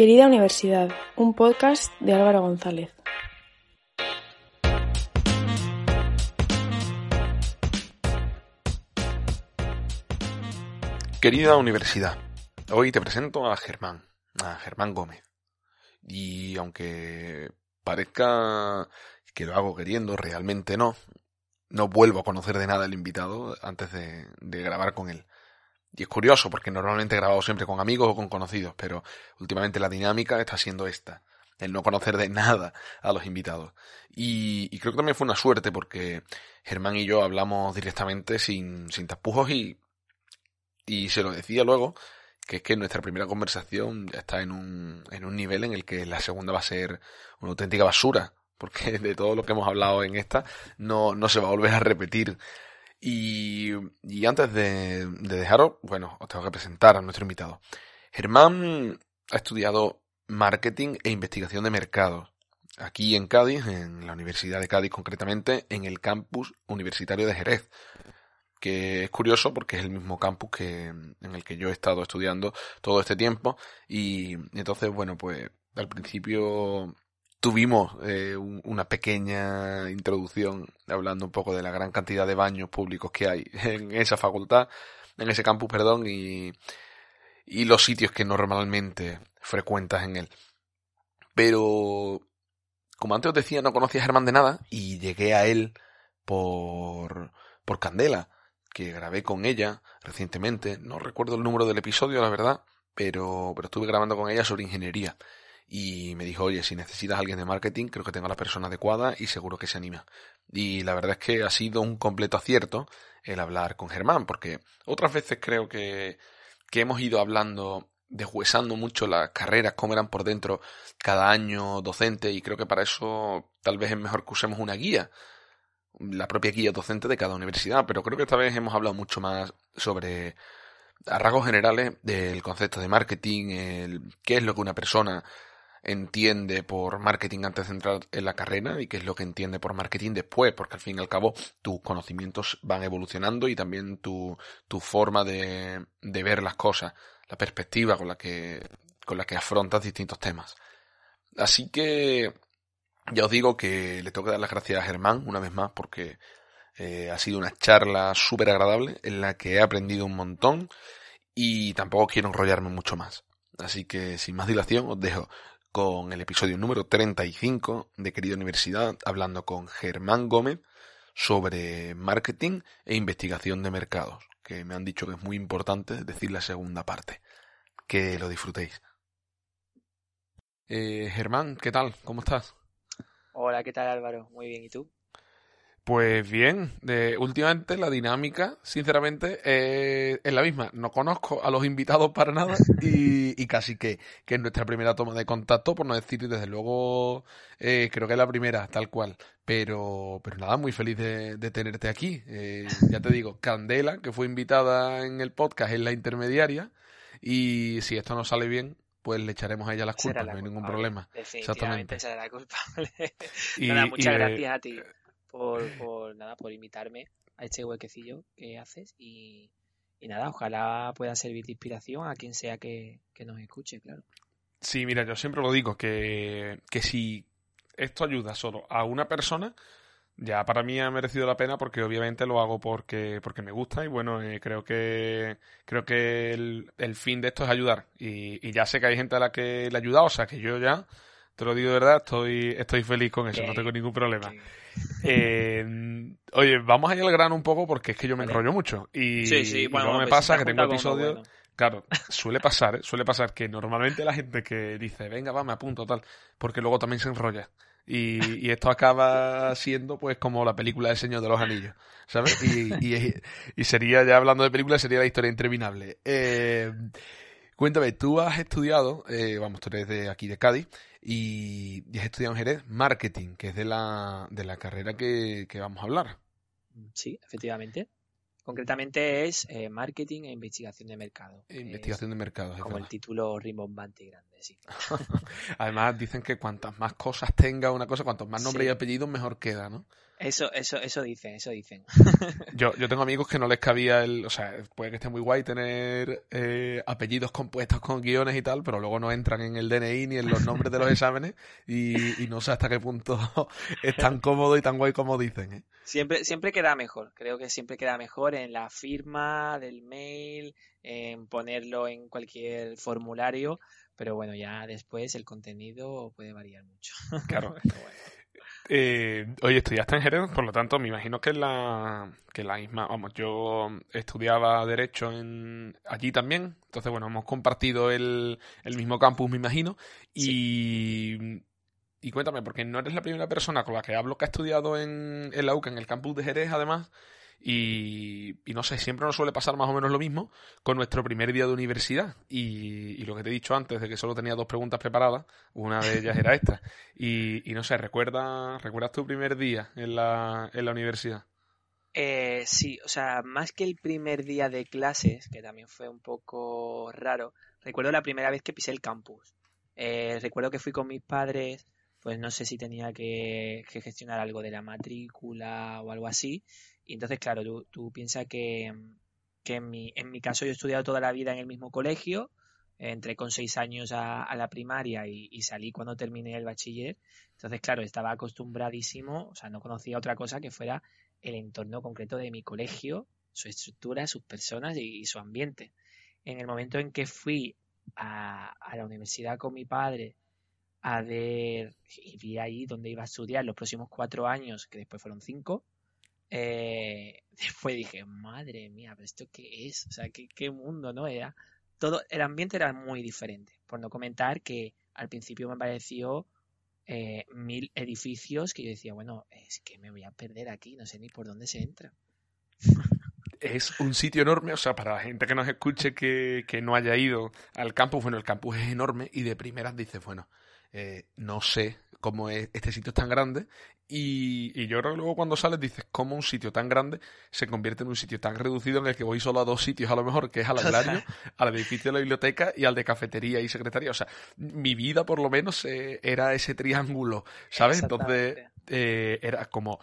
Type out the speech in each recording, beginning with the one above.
Querida Universidad, un podcast de Álvaro González. Querida Universidad, hoy te presento a Germán, a Germán Gómez. Y aunque parezca que lo hago queriendo, realmente no. No vuelvo a conocer de nada al invitado antes de, de grabar con él. Y es curioso porque normalmente grabado siempre con amigos o con conocidos, pero últimamente la dinámica está siendo esta, el no conocer de nada a los invitados. Y, y creo que también fue una suerte porque Germán y yo hablamos directamente sin, sin tapujos y, y se lo decía luego que es que nuestra primera conversación ya está en un, en un nivel en el que la segunda va a ser una auténtica basura, porque de todo lo que hemos hablado en esta no, no se va a volver a repetir. Y, y antes de, de dejaros, bueno, os tengo que presentar a nuestro invitado. Germán ha estudiado marketing e investigación de mercados aquí en Cádiz, en la Universidad de Cádiz concretamente, en el campus universitario de Jerez, que es curioso porque es el mismo campus que en el que yo he estado estudiando todo este tiempo y entonces bueno pues al principio tuvimos eh, un- una pequeña introducción hablando un poco de la gran cantidad de baños públicos que hay en esa facultad, en ese campus, perdón, y, y los sitios que normalmente frecuentas en él. Pero, como antes os decía, no conocía a Germán de nada y llegué a él por, por Candela, que grabé con ella recientemente. No recuerdo el número del episodio, la verdad, pero, pero estuve grabando con ella sobre ingeniería y me dijo, oye, si necesitas a alguien de marketing, creo que tengo a la persona adecuada y seguro que se anima. Y la verdad es que ha sido un completo acierto el hablar con Germán, porque otras veces creo que, que hemos ido hablando, deshuesando mucho las carreras, cómo eran por dentro cada año docente, y creo que para eso tal vez es mejor que usemos una guía, la propia guía docente de cada universidad, pero creo que esta vez hemos hablado mucho más sobre a rasgos generales del concepto de marketing, el qué es lo que una persona entiende por marketing antes de entrar en la carrera y qué es lo que entiende por marketing después, porque al fin y al cabo tus conocimientos van evolucionando y también tu, tu forma de, de ver las cosas, la perspectiva con la que, con la que afrontas distintos temas. Así que ya os digo que le tengo que dar las gracias a Germán una vez más porque eh, ha sido una charla súper agradable en la que he aprendido un montón y tampoco quiero enrollarme mucho más. Así que sin más dilación os dejo con el episodio número 35 de Querida Universidad hablando con Germán Gómez sobre marketing e investigación de mercados, que me han dicho que es muy importante decir la segunda parte. Que lo disfrutéis. Eh, Germán, ¿qué tal? ¿Cómo estás? Hola, ¿qué tal Álvaro? Muy bien, ¿y tú? Pues bien, de, últimamente la dinámica, sinceramente, eh, es la misma. No conozco a los invitados para nada y, y casi que, que es nuestra primera toma de contacto, por no decir, desde luego, eh, creo que es la primera, tal cual. Pero, pero nada, muy feliz de, de tenerte aquí. Eh, ya te digo, Candela, que fue invitada en el podcast, es la intermediaria y si esto no sale bien, pues le echaremos a ella las culpas, la no hay ningún problema. Definitivamente Exactamente. la culpable. Y, Nada, muchas gracias a ti por, por, nada, por invitarme a este huequecillo que haces y, y nada, ojalá pueda servir de inspiración a quien sea que, que nos escuche, claro. Sí, mira, yo siempre lo digo, que, que si esto ayuda solo a una persona, ya para mí ha merecido la pena porque obviamente lo hago porque, porque me gusta y bueno, eh, creo que creo que el, el fin de esto es ayudar. Y, y ya sé que hay gente a la que le ha ayudado, o sea que yo ya, te lo digo de verdad, estoy, estoy feliz con eso, no tengo ningún problema. Eh, oye, vamos a ir al grano un poco porque es que yo me enrollo mucho. Y, Sí, sí, y bueno, luego me pues, pasa que tengo episodios... bueno. Claro, suele pasar, ¿eh? suele pasar que normalmente la gente que dice, venga, va, me apunto, tal, porque luego también se enrolla. Y, y, esto acaba siendo pues como la película del Señor de los Anillos, ¿sabes? Y, y, y sería, ya hablando de películas, sería la historia interminable. Eh, cuéntame, tú has estudiado, eh, vamos, tú eres de aquí de Cádiz, y, has estudiado en Jerez marketing, que es de la, de la carrera que, que vamos a hablar. Sí, efectivamente. Concretamente es eh, marketing e investigación de mercado. E investigación de mercado. Como el título rimbombante y grande, sí. Además dicen que cuantas más cosas tenga una cosa, cuantos más nombres y apellidos, mejor queda, ¿no? Eso, eso, eso dicen, eso dicen. yo, yo tengo amigos que no les cabía el, o sea, puede que esté muy guay tener eh, apellidos compuestos con guiones y tal, pero luego no entran en el DNI ni en los nombres de los exámenes y, y no sé hasta qué punto es tan cómodo y tan guay como dicen. ¿eh? Siempre, siempre queda mejor, creo que siempre queda mejor en la firma del mail, en ponerlo en cualquier formulario, pero bueno, ya después el contenido puede variar mucho. Claro. Eh, oye, estudiaste en Jerez, por lo tanto, me imagino que la, que la misma, vamos, yo estudiaba Derecho en, allí también, entonces, bueno, hemos compartido el, el mismo campus, me imagino, y, y cuéntame, porque no eres la primera persona con la que hablo que ha estudiado en, en la UCA, en el campus de Jerez, además, y, no sé, siempre nos suele pasar más o menos lo mismo con nuestro primer día de universidad. Y, lo que te he dicho antes, de que solo tenía dos preguntas preparadas, una de ellas era esta. Y, no sé, ¿recuerda, ¿recuerdas tu primer día en la, en la universidad? Eh, sí, o sea, más que el primer día de clases, que también fue un poco raro, recuerdo la primera vez que pisé el campus. Eh, recuerdo que fui con mis padres, pues no sé si tenía que, gestionar algo de la matrícula o algo así, y entonces, claro, tú, tú piensas que, que en, mi, en mi caso yo he estudiado toda la vida en el mismo colegio, entré con seis años a, la primaria y, salí cuando terminé el bachiller. Entonces, claro, estaba acostumbradísimo, o sea, no conocía otra cosa que fuera el entorno concreto de mi colegio, su estructura, sus personas y, su ambiente. En el momento en que fui a, a, la universidad con mi padre a ver vi ahí donde iba a estudiar los próximos cuatro años, que después fueron cinco, eh, después dije, madre mía, pero esto qué es, o sea, qué, qué mundo, ¿no? Era todo, el ambiente era muy diferente. Por no comentar que al principio me pareció eh, mil edificios que yo decía, bueno, es que me voy a perder aquí, no sé ni por dónde se entra. Es un sitio enorme, o sea, para la gente que nos escuche que, que no haya ido al campus, bueno, el campus es enorme y de primeras dices, bueno, eh, no sé cómo es, este sitio es tan grande y, y, yo creo que luego cuando sales dices cómo un sitio tan grande se convierte en un sitio tan reducido en el que voy solo a dos sitios a lo mejor, que es al agrario, al edificio de la biblioteca y al de cafetería y secretaría. O sea, mi vida por lo menos eh, era ese triángulo, ¿sabes? Entonces eh, era como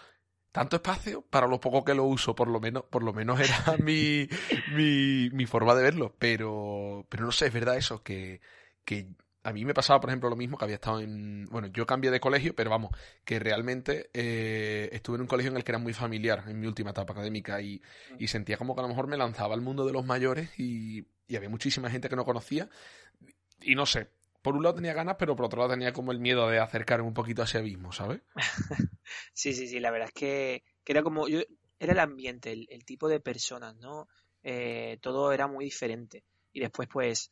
tanto espacio para lo poco que lo uso, por lo menos, por lo menos era mi, mi, mi forma de verlo. Pero, pero no sé, es verdad eso, que, que a mí me pasaba, por ejemplo, lo mismo que había estado en. Bueno, yo cambié de colegio, pero vamos, que realmente eh, estuve en un colegio en el que era muy familiar en mi última etapa académica y, y, sentía como que a lo mejor me lanzaba al mundo de los mayores y, y, había muchísima gente que no conocía. Y no sé, por un lado tenía ganas, pero por otro lado tenía como el miedo de acercarme un poquito a ese abismo, ¿sabes? sí, sí, sí, la verdad es que, que era como. Yo, era el ambiente, el, el tipo de personas, ¿no? Eh, todo era muy diferente. Y después, pues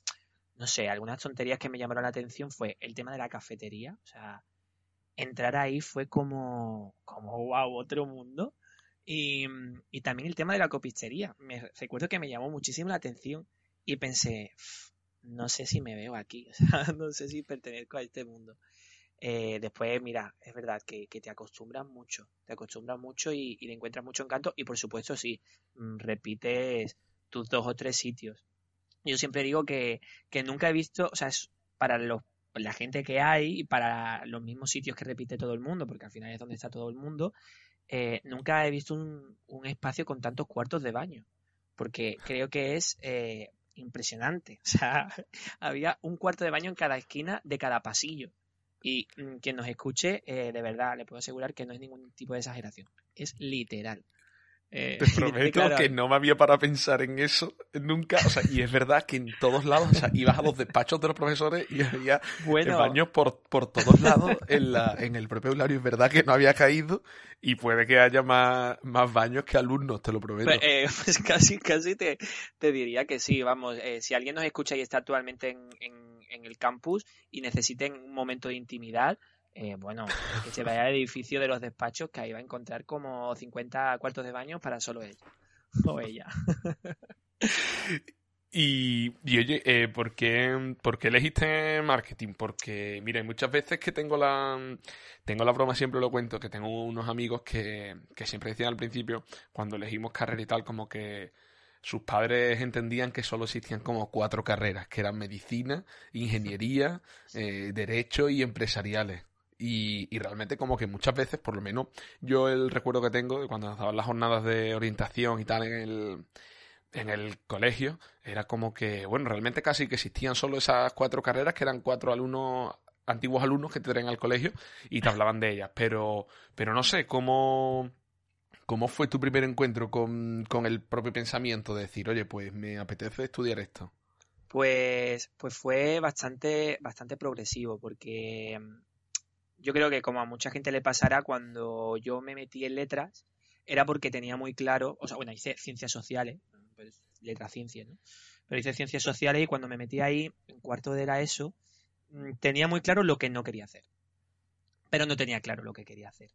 no sé, algunas tonterías que me llamaron la atención fue el tema de la cafetería. O sea, entrar ahí fue como, como wow, otro mundo. Y, y también el tema de la copistería. Me recuerdo que me llamó muchísimo la atención y pensé, no sé si me veo aquí, o sea, no sé si pertenezco a este mundo. Eh, después, mira, es verdad que, te acostumbras mucho, te acostumbras mucho y, y le encuentras mucho encanto y por supuesto sí, mm, repites tus dos o tres sitios yo siempre digo que, que nunca he visto, o sea, es para los, la gente que hay y para los mismos sitios que repite todo el mundo, porque al final es donde está todo el mundo, eh, nunca he visto un, un, espacio con tantos cuartos de baño, porque creo que es eh, impresionante. O sea, había un cuarto de baño en cada esquina de cada pasillo. Y mm, quien nos escuche, eh, de verdad, le puedo asegurar que no es ningún tipo de exageración. Es literal. Eh, Te prometo que no me había para pensar en eso nunca. O sea, y es verdad que en todos lados, o sea, ibas a los despachos de los profesores y había baños por, por todos lados en, la, en el propio aulario. Es verdad que no había caído y puede que haya más, más baños que alumnos, te lo prometo. Pues, eh, pues casi, casi te, te, diría que sí. Vamos, eh, si alguien nos escucha y está actualmente en, en, en el campus y necesiten un momento de intimidad, eh, bueno, que se vaya al edificio de los despachos que ahí va a encontrar como 50 cuartos de baño para solo él o ella. Y, oye, eh, ¿por, qué, ¿por, qué, elegiste marketing? Porque, mira, muchas veces que tengo la, tengo la broma, siempre lo cuento, que tengo unos amigos que, que siempre decían al principio, cuando elegimos carrera y tal, como que sus padres entendían que solo existían como cuatro carreras, que eran medicina, ingeniería, eh, derecho y empresariales. Y, y, realmente como que muchas veces, por lo menos yo el recuerdo que tengo de cuando nos daban las jornadas de orientación y tal en el, en el colegio era como que, bueno, realmente casi que existían solo esas cuatro carreras, que eran cuatro alumnos, antiguos alumnos que te traen al colegio y te hablaban de ellas. Pero, pero no sé, ¿cómo, cómo fue tu primer encuentro con, con el propio pensamiento de decir, oye, pues me apetece estudiar esto? Pues, pues fue bastante, bastante progresivo, porque yo creo que como a mucha gente le pasará cuando yo me metí en letras, era porque tenía muy claro, o sea, bueno, hice ciencias sociales, pues, letra ciencia, ¿no? Pero hice ciencias sociales y cuando me metí ahí, en cuarto de la ESO, mm, tenía muy claro lo que no quería hacer. Pero no tenía claro lo que quería hacer.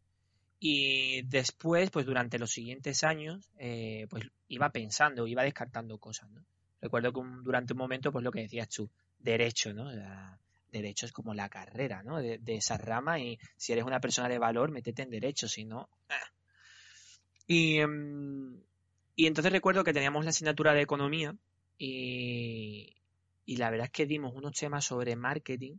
Y después, pues durante los siguientes años, eh, pues iba pensando, iba descartando cosas, ¿no? Recuerdo que durante un momento, pues lo que decías tú, derecho, ¿no? Derecho es como la carrera, ¿no? De, esa rama y si eres una persona de valor, métete en derecho, si no... Ah. Y, mm, y entonces recuerdo que teníamos la asignatura de economía y, la verdad es que dimos unos temas sobre marketing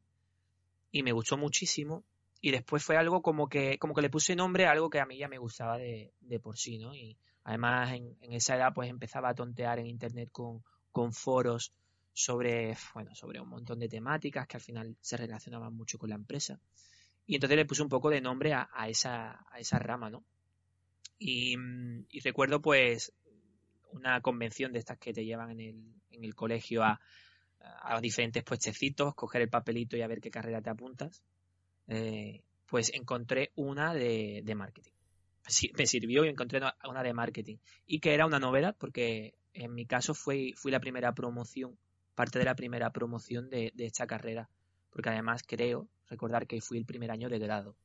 y me gustó muchísimo. Y después fue algo como que, como que le puse nombre a algo que a mí ya me gustaba de, por sí, ¿no? Y además en, esa edad pues empezaba a tontear en internet con, con foros sobre, bueno, sobre un montón de temáticas que al final se relacionaban mucho con la empresa. Y entonces le puse un poco de nombre a, esa, a esa rama, ¿no? Y, recuerdo pues una convención de estas que te llevan en el, en el colegio a, a diferentes puestecitos, coger el papelito y a ver qué carrera te apuntas, eh, pues encontré una de, marketing. me sirvió y encontré una de marketing. Y que era una novedad porque en mi caso fui, fui la primera promoción, parte de la primera promoción de, esta carrera. Porque además creo recordar que fui el primer año de grado.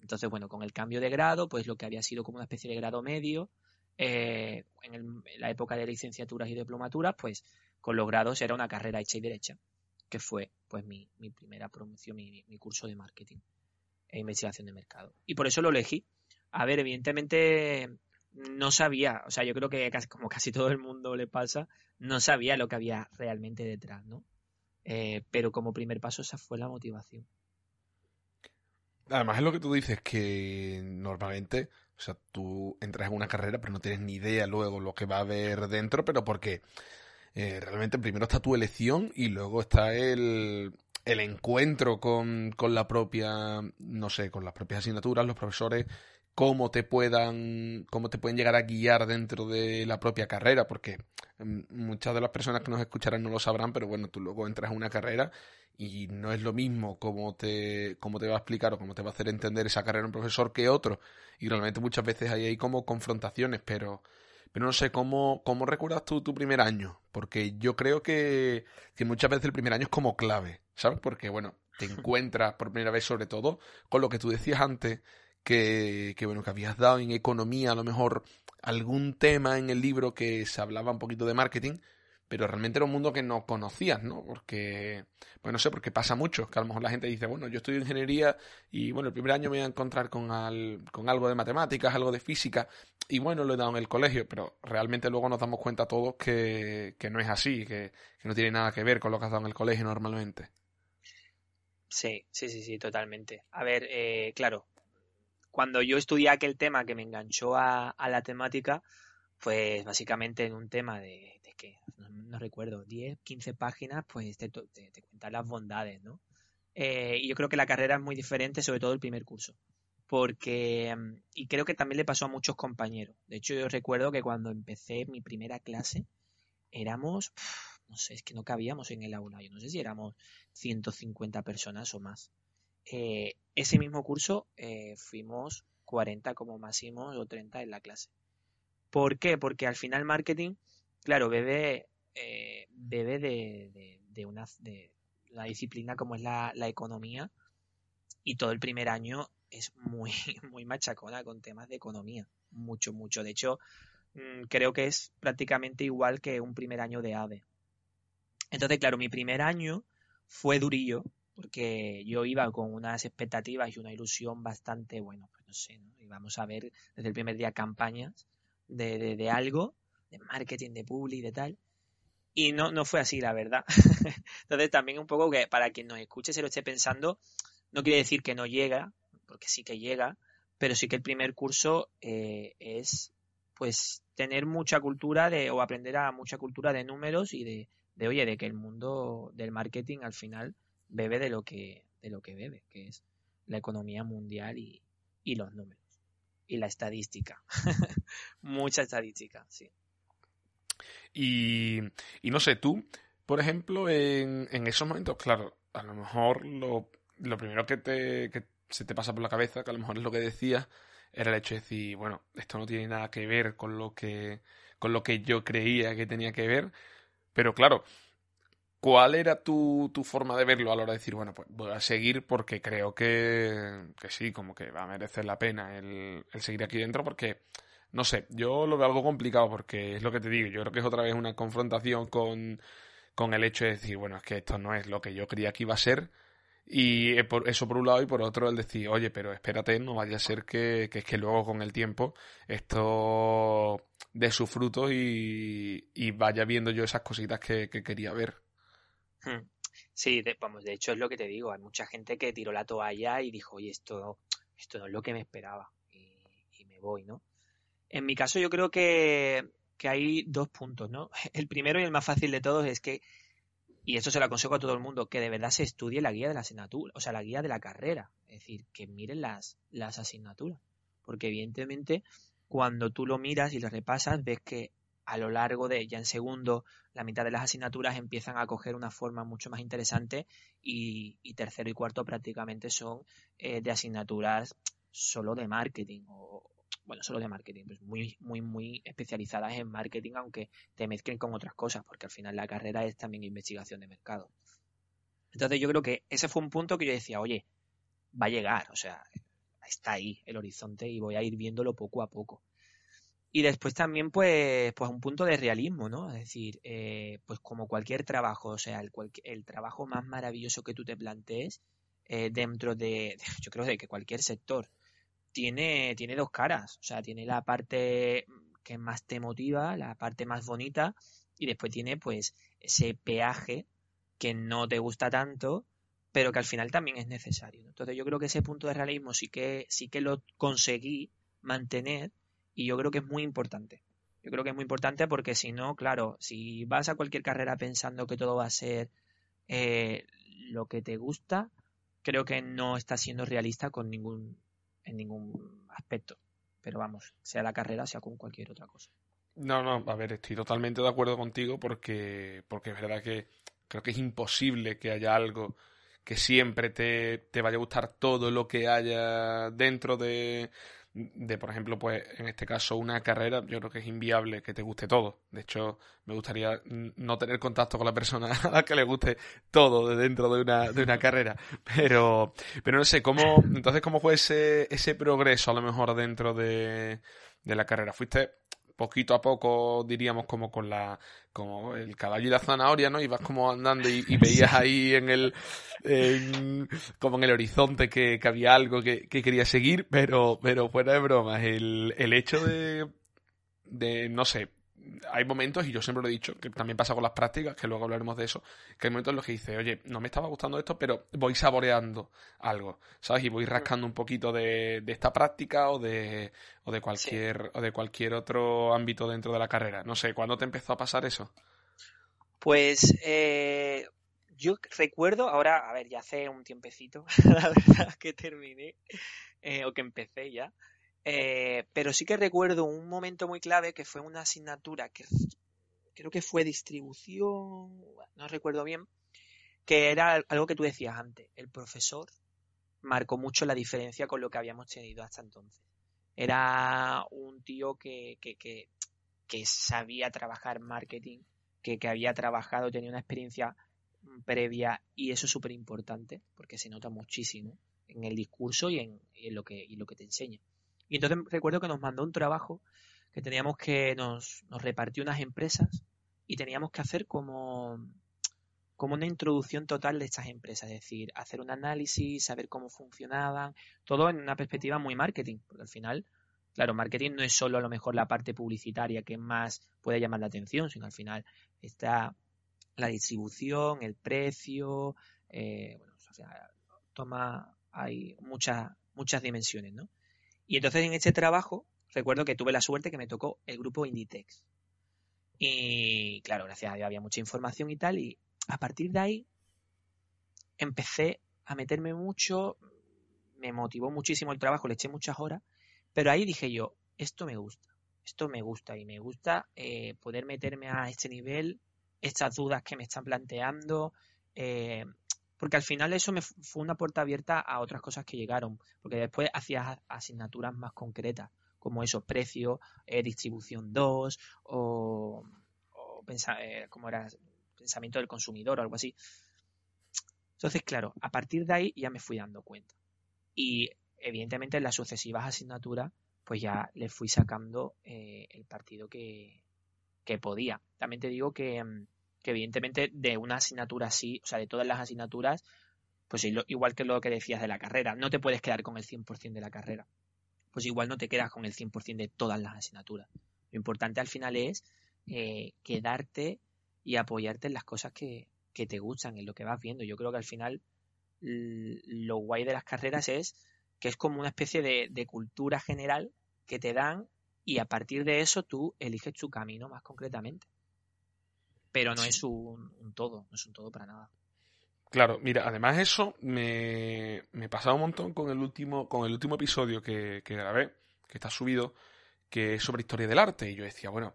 Entonces, bueno, con el cambio de grado, pues lo que había sido como una especie de grado medio, eh, en, la época de licenciaturas y diplomaturas, pues con los grados era una carrera hecha y derecha, que fue pues mi, primera promoción, mi, curso de marketing e investigación de mercado. Y por eso lo elegí. A ver, evidentemente no sabía, o sea, yo creo que casi, como casi todo el mundo le pasa, no sabía lo que había realmente detrás, ¿no? Eh, pero como primer paso esa fue la motivación. Además es lo que tú dices, que normalmente o sea, tú entras en una carrera, pero no tienes ni idea luego lo que va a haber dentro, pero porque eh, realmente primero está tu elección y luego está el, el encuentro con, con la propia, no sé, con las propias asignaturas, los profesores, cómo te puedan, cómo te pueden llegar a guiar dentro de la propia carrera, porque mm, muchas de las personas que nos escucharán no lo sabrán, pero bueno, tú luego entras en una carrera y no es lo mismo cómo te, cómo te va a explicar o cómo te va a hacer entender esa carrera un profesor que otro. Y realmente muchas veces hay ahí como confrontaciones, pero, pero no sé, ¿cómo, cómo recuerdas tú tu primer año? Porque yo creo que, que muchas veces el primer año es como clave, ¿sabes? Porque, bueno, te encuentras por primera vez sobre todo con lo que tú decías antes, que, que bueno, que habías dado en economía a lo mejor algún tema en el libro que se hablaba un poquito de marketing, pero realmente era un mundo que no conocías, ¿no? Porque, bueno, no sé, porque pasa mucho, que a lo mejor la gente dice, bueno, yo estudio ingeniería y, bueno, el primer año me voy a encontrar con, con algo de matemáticas, algo de física, y bueno, lo he dado en el colegio, pero realmente luego nos damos cuenta todos que, que no es así, que, que, no tiene nada que ver con lo que has dado en el colegio normalmente. Sí, sí, sí, sí, totalmente. A ver, eh, claro, cuando yo estudié aquel tema que me enganchó a, la temática, pues básicamente en un tema de, de no, recuerdo, 10, 15 páginas, pues te, te, cuentan las bondades, ¿no? Eh, y yo creo que la carrera es muy diferente, sobre todo el primer curso. Porque, y creo que también le pasó a muchos compañeros. De hecho, yo recuerdo que cuando empecé mi primera clase, éramos, no sé, es que no cabíamos en el aula. Yo no sé si éramos 150 personas o más. Eh, ese mismo curso eh, fuimos 40 como máximo o 30 en la clase. ¿Por qué? Porque al final marketing, claro, bebe, eh, bebe de, de, una, de disciplina como es la, economía y todo el primer año es muy, muy machacona con temas de economía. Mucho, mucho. De hecho, mm, creo que es prácticamente igual que un primer año de AVE. Entonces, claro, mi primer año fue durillo, porque yo iba con unas expectativas y una ilusión bastante, bueno, pues no sé, ¿no? íbamos a ver desde el primer día campañas de, de, de algo, de marketing, de public, de tal. Y no, no fue así, la verdad. Entonces también un poco que para quien nos escuche se lo esté pensando, no quiere decir que no llega, porque sí que llega, pero sí que el primer curso eh, es pues tener mucha cultura de, o aprender a mucha cultura de números y de, de, oye, de que el mundo del marketing al final bebe de lo que, de lo que bebe, que es la economía mundial y, y los números. Y la estadística. Mucha estadística, sí. Y, y no sé, tú, por ejemplo, en, en esos momentos, claro, a lo mejor lo, lo primero que, te, que se te pasa por la cabeza, que a lo mejor es lo que decías, era el hecho de decir, bueno, esto no tiene nada que ver con lo que, con lo que yo creía que tenía que ver, pero claro, ¿cuál era tu, tu forma de verlo a la hora de decir, bueno, pues voy a seguir porque creo que, que sí, como que va a merecer la pena el, el seguir aquí dentro porque no sé, yo lo veo algo complicado porque es lo que te digo, yo creo que es otra vez una confrontación con, con el hecho de decir, bueno, es que esto no es lo que yo creía que iba a ser. Y eso por un lado y por otro el decir, oye, pero espérate, no vaya a ser que, que es que luego con el tiempo esto dé sus frutos y, y vaya viendo yo esas cositas que, que quería ver. Sí, de, vamos, de hecho es lo que te digo, hay mucha gente que tiró la toalla y dijo, oye, esto, esto no es lo que me esperaba y, y me voy, ¿no? En mi caso yo creo que, que hay dos puntos, ¿no? El primero y el más fácil de todos es que, y esto se lo aconsejo a todo el mundo, que de verdad se estudie la guía de la asignatura, o sea, la guía de la carrera. Es decir, que miren las, las asignaturas. Porque evidentemente, cuando tú lo miras y lo repasas, ves que a lo largo de, ya en segundo, la mitad de las asignaturas empiezan a coger una forma mucho más interesante y, tercero y cuarto prácticamente son eh, de asignaturas solo de marketing o, bueno, solo de marketing, pues muy, muy, muy especializadas en marketing, aunque te mezclen con otras cosas, porque al final la carrera es también investigación de mercado. Entonces yo creo que ese fue un punto que yo decía, oye, va a llegar, o sea, está ahí el horizonte y voy a ir viéndolo poco a poco. Y después también, pues, pues un punto de realismo, ¿no? Es decir, eh, pues como cualquier trabajo, o sea, el, el, trabajo más maravilloso que tú te plantees eh, dentro de, yo creo, de que cualquier sector, tiene, tiene dos caras. O sea, tiene la parte que más te motiva, la parte más bonita, y después tiene pues ese peaje que no te gusta tanto, pero que al final también es necesario. Entonces yo creo que ese punto de realismo sí que, sí que lo conseguí mantener y yo creo que es muy importante. Yo creo que es muy importante porque si no, claro, si vas a cualquier carrera pensando que todo va a ser eh, lo que te gusta, creo que no estás siendo realista con ningún en ningún aspecto. Pero vamos, sea la carrera, sea con cualquier otra cosa. No, no, a ver, estoy totalmente de acuerdo contigo porque, porque es verdad que creo que es imposible que haya algo que siempre te, te vaya a gustar todo lo que haya dentro de, de, por ejemplo, pues en este caso una carrera, yo creo que es inviable que te guste todo. De hecho, me gustaría no tener contacto con la persona a la que le guste todo de dentro de una, de una carrera. Pero, pero no sé, ¿cómo, entonces, ¿cómo fue ese, ese progreso a lo mejor dentro de, de la carrera? ¿Fuiste poquito a poco, diríamos, como con la, como el caballo y la zanahoria, ¿no? Ibas como andando y, veías ahí en el, como en el horizonte que, que había algo que, que, quería seguir, pero, pero fuera de bromas, el, el hecho de, de, no sé, hay momentos, y yo siempre lo he dicho, que también pasa con las prácticas, que luego hablaremos de eso, que hay momentos en los que dices, oye, no me estaba gustando esto, pero voy saboreando algo, ¿sabes? Y voy rascando un poquito de, de esta práctica o de, o de cualquier, sí. o de cualquier otro ámbito dentro de la carrera. No sé, ¿cuándo te empezó a pasar eso? Pues eh, yo recuerdo, ahora, a ver, ya hace un tiempecito, la verdad, que terminé, eh, o que empecé ya, eh, pero sí que recuerdo un momento muy clave que fue una asignatura que creo que fue distribución, no recuerdo bien, que era algo que tú decías antes. El profesor marcó mucho la diferencia con lo que habíamos tenido hasta entonces. Era un tío que, que, que, que sabía trabajar marketing, que, había trabajado, tenía una experiencia previa y eso es súper importante porque se nota muchísimo en el discurso y en, lo que, lo que te enseña. Y entonces recuerdo que nos mandó un trabajo que teníamos que, nos, nos repartió unas empresas y teníamos que hacer como, como una introducción total de estas empresas, es decir, hacer un análisis, saber cómo funcionaban, todo en una perspectiva muy marketing, porque al final, claro, marketing no es solo a lo mejor la parte publicitaria que más puede llamar la atención, sino al final está la distribución, el precio, eh, bueno, o sea, toma, hay muchas, muchas dimensiones, ¿no? Y entonces en este trabajo, recuerdo que tuve la suerte que me tocó el grupo Inditex. Y claro, gracias a Dios había mucha información y tal, y a partir de ahí empecé a meterme mucho, me motivó muchísimo el trabajo, le eché muchas horas, pero ahí dije yo, esto me gusta, esto me gusta y me gusta eh, poder meterme a este nivel, estas dudas que me están planteando, eh, porque al final eso me fue una puerta abierta a otras cosas que llegaron, porque después hacías asignaturas más concretas, como eso, precio, eh, distribución 2 o, pensar, como era pensamiento del consumidor o algo así. Entonces, claro, a partir de ahí ya me fui dando cuenta. Y evidentemente en las sucesivas asignaturas, pues ya le fui sacando eh, el partido que, podía. También te digo que, mm, que, evidentemente de una asignatura así, o sea, de todas las asignaturas, pues igual que lo que decías de la carrera, no te puedes quedar con el 100% de la carrera. Pues igual no te quedas con el 100% de todas las asignaturas. Lo importante al final es eh, quedarte y apoyarte en las cosas que, te gustan, en lo que vas viendo. Yo creo que al final lo guay de las carreras es que es como una especie de, cultura general que te dan y a partir de eso tú eliges tu camino más concretamente. Pero no es un, todo, no es un todo para nada. Claro, mira, además eso me, me pasaba un montón con el último, con el último episodio que, que grabé, que está subido, que es sobre historia del arte. Y yo decía, bueno,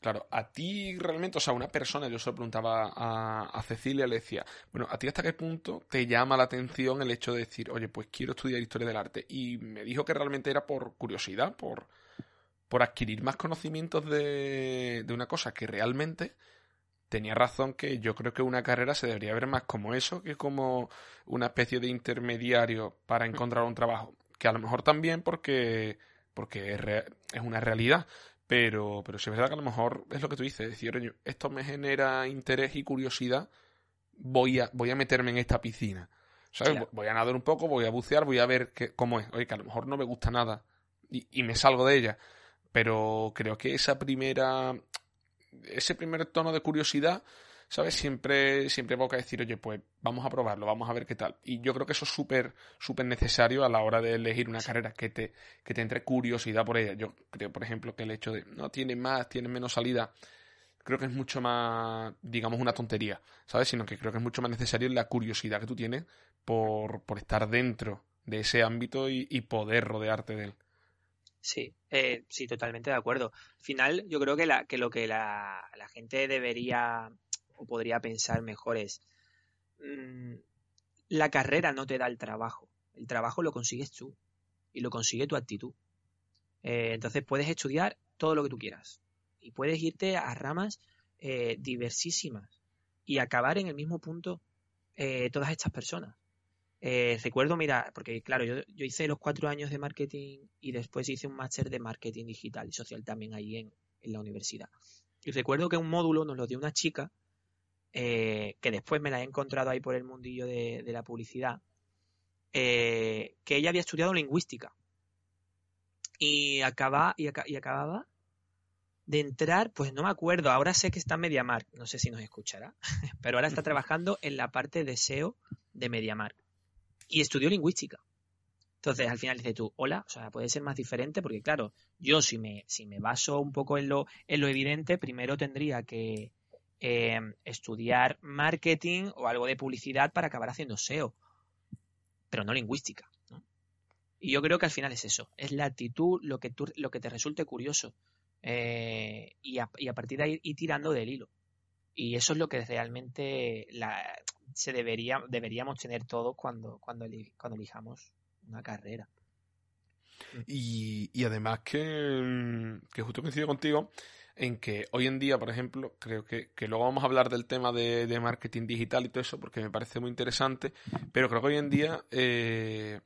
Claro, a ti realmente, o sea, una persona, yo se lo preguntaba a, Cecilia, le decía, bueno, ¿a ti hasta qué punto te llama la atención el hecho de decir, oye, pues quiero estudiar historia del arte? Y me dijo que realmente era por curiosidad, por, por adquirir más conocimientos de, de una cosa que realmente tenía razón que yo creo que una carrera se debería ver más como eso que como una especie de intermediario para encontrar un trabajo. Que a lo mejor también porque, porque es, es una realidad, pero, pero si es verdad que a lo mejor es lo que tú dices, decir, esto me genera interés y curiosidad, voy a, voy a meterme en esta piscina. ¿Sabes? Voy a nadar un poco, voy a bucear, voy a ver cómo es. Oye, que a lo mejor no me gusta nada y, y me salgo de ella. Pero creo que esa primera. Ese primer tono de curiosidad ¿sabes? Siempre, siempre a decir, oye, pues vamos a probarlo, vamos a ver qué tal. Y yo creo que eso es súper, súper necesario a la hora de elegir una carrera, que te, que te entre curiosidad por ella. Yo creo, por ejemplo, que el hecho de, no, tiene más, tiene menos salida, creo que es mucho más, digamos, una tontería, ¿sabes? Sino que creo que es mucho más necesario la curiosidad que tú tienes por, por estar dentro de ese ámbito y, poder rodearte de él. Sí, eh, sí, totalmente de acuerdo. Al final, yo creo que, lo que la, la gente debería o podría pensar mejor es, mm, la carrera no te da el trabajo, el trabajo lo consigues tú y lo consigue tu actitud. Eh, entonces puedes estudiar todo lo que tú quieras y puedes irte a ramas eh, diversísimas y acabar en el mismo punto eh, todas estas personas. Recuerdo, mira, porque claro, yo, hice los cuatro años de marketing y después hice un máster de marketing digital y social también ahí en, en la universidad. Y recuerdo que un módulo nos lo dio una chica eh, que después me la he encontrado ahí por el mundillo de, la publicidad, eh, que ella había estudiado lingüística y, acaba, y, acababa de entrar, pues no me acuerdo, ahora sé que está en MediaMark, no sé si nos escuchará, pero ahora está trabajando en la parte de SEO de MediaMark y estudió lingüística. Entonces, al final dices tú, hola, o sea, puede ser más diferente porque, claro, yo si me, si me baso un poco en lo, en lo evidente, primero tendría que, Em, estudiar marketing o algo de publicidad para acabar haciendo SEO, pero no lingüística. Y yo creo que al final es eso, es la actitud, lo que, lo que te resulte curioso. Eh, y, a, partir de ahí ir tirando del hilo. Y eso es lo que realmente se debería, deberíamos tener todos cuando, cuando, cuando elijamos una carrera. Y, y además que, que justo coincido contigo en que hoy en día, por ejemplo, creo que, que luego vamos a hablar del tema de, de, marketing digital y todo eso, porque me parece muy interesante, pero creo que hoy en día, eh,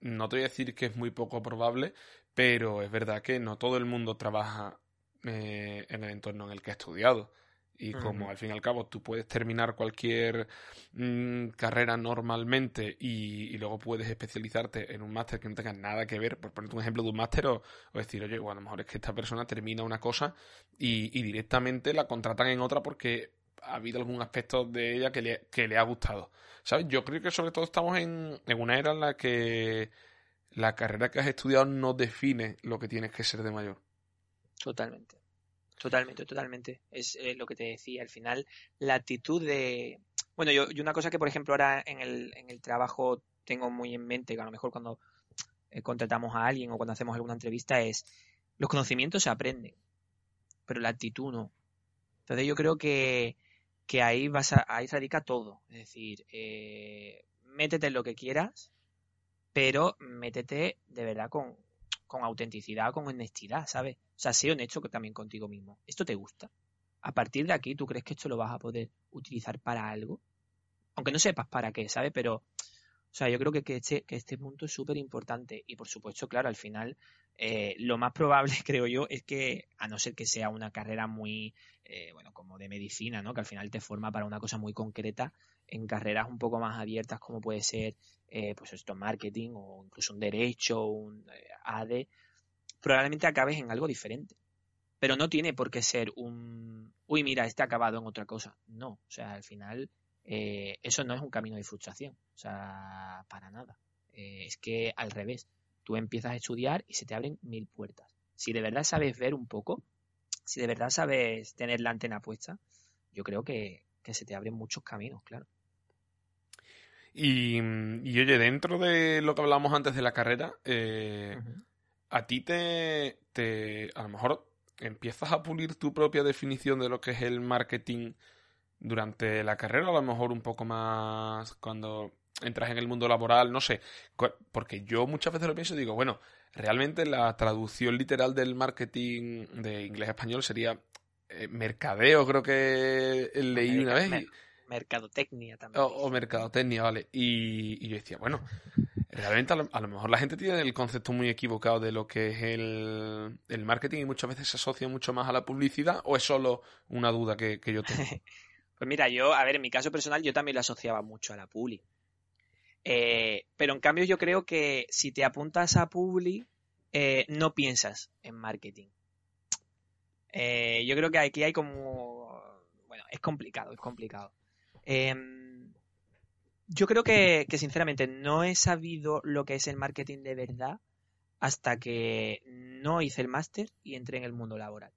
no te voy a decir que es muy poco probable, pero es verdad que no todo el mundo trabaja eh, en el entorno en el que ha estudiado. Y como al fin y al cabo tú puedes terminar cualquier mm, carrera normalmente y, luego puedes especializarte en un máster que no tenga nada que ver, por ponerte un ejemplo de un máster o, decir, oye, bueno, a lo mejor es que esta persona termina una cosa y, directamente la contratan en otra porque ha habido algún aspecto de ella que le, que le ha gustado. ¿Sabes? Yo creo que sobre todo estamos en, en una era en la que la carrera que has estudiado no define lo que tienes que ser de mayor. Totalmente. Totalmente, totalmente. Es eh, lo que te decía. Al final, la actitud de. Bueno, yo, una cosa que, por ejemplo, ahora en el, en el trabajo tengo muy en mente, que a lo mejor cuando eh, contratamos a alguien o cuando hacemos alguna entrevista, es los conocimientos se aprenden, pero la actitud no. Entonces, yo creo que, que ahí, vas a, ahí radica todo. Es decir, eh, métete en lo que quieras, pero métete de verdad con, con autenticidad, con honestidad, ¿sabes? O sea, sé honesto también contigo mismo. ¿Esto te gusta? A partir de aquí, ¿tú crees que esto lo vas a poder utilizar para algo? Aunque no sepas para qué, ¿sabes? Pero, o sea, yo creo que, que, este, que este punto es súper importante. Y por supuesto, claro, al final, eh, lo más probable, creo yo, es que, a no ser que sea una carrera muy, eh, bueno, como de medicina, ¿no? Que al final te forma para una cosa muy concreta, en carreras un poco más abiertas, como puede ser eh, pues esto, marketing o incluso un derecho, un eh, ADE, probablemente acabes en algo diferente. Pero no tiene por qué ser un, uy, mira, este ha acabado en otra cosa. No, o sea, al final eh, eso no es un camino de frustración, o sea, para nada. es que al revés, tú empiezas a estudiar y se te abren mil puertas. Si de verdad sabes ver un poco, si de verdad sabes tener la antena puesta, yo creo que, que se te abren muchos caminos, claro. Y, oye, dentro de lo que hablamos antes de la carrera, eh, a ti te, te, a lo mejor empiezas a pulir tu propia definición de lo que es el marketing durante la carrera, a lo mejor un poco más cuando entras en el mundo laboral, no sé, porque yo muchas veces lo pienso y digo, bueno, realmente la traducción literal del marketing de inglés a español sería eh, mercadeo, creo que leí una vez. Mercadotecnia también. O, mercadotecnia, vale. Y, yo decía, bueno, realmente a lo, mejor la gente tiene el concepto muy equivocado de lo que es el, marketing y muchas veces se asocia mucho más a la publicidad o es solo una duda que, yo tengo. pues mira, yo, a ver, en mi caso personal yo también lo asociaba mucho a la publi. Eh, pero en cambio yo creo que si te apuntas a publi, eh, no piensas en marketing. Eh, yo creo que aquí hay como... Bueno, es complicado, es complicado. Em, yo creo que, sinceramente no he sabido lo que es el marketing de verdad hasta que no hice el máster y entré en el mundo laboral.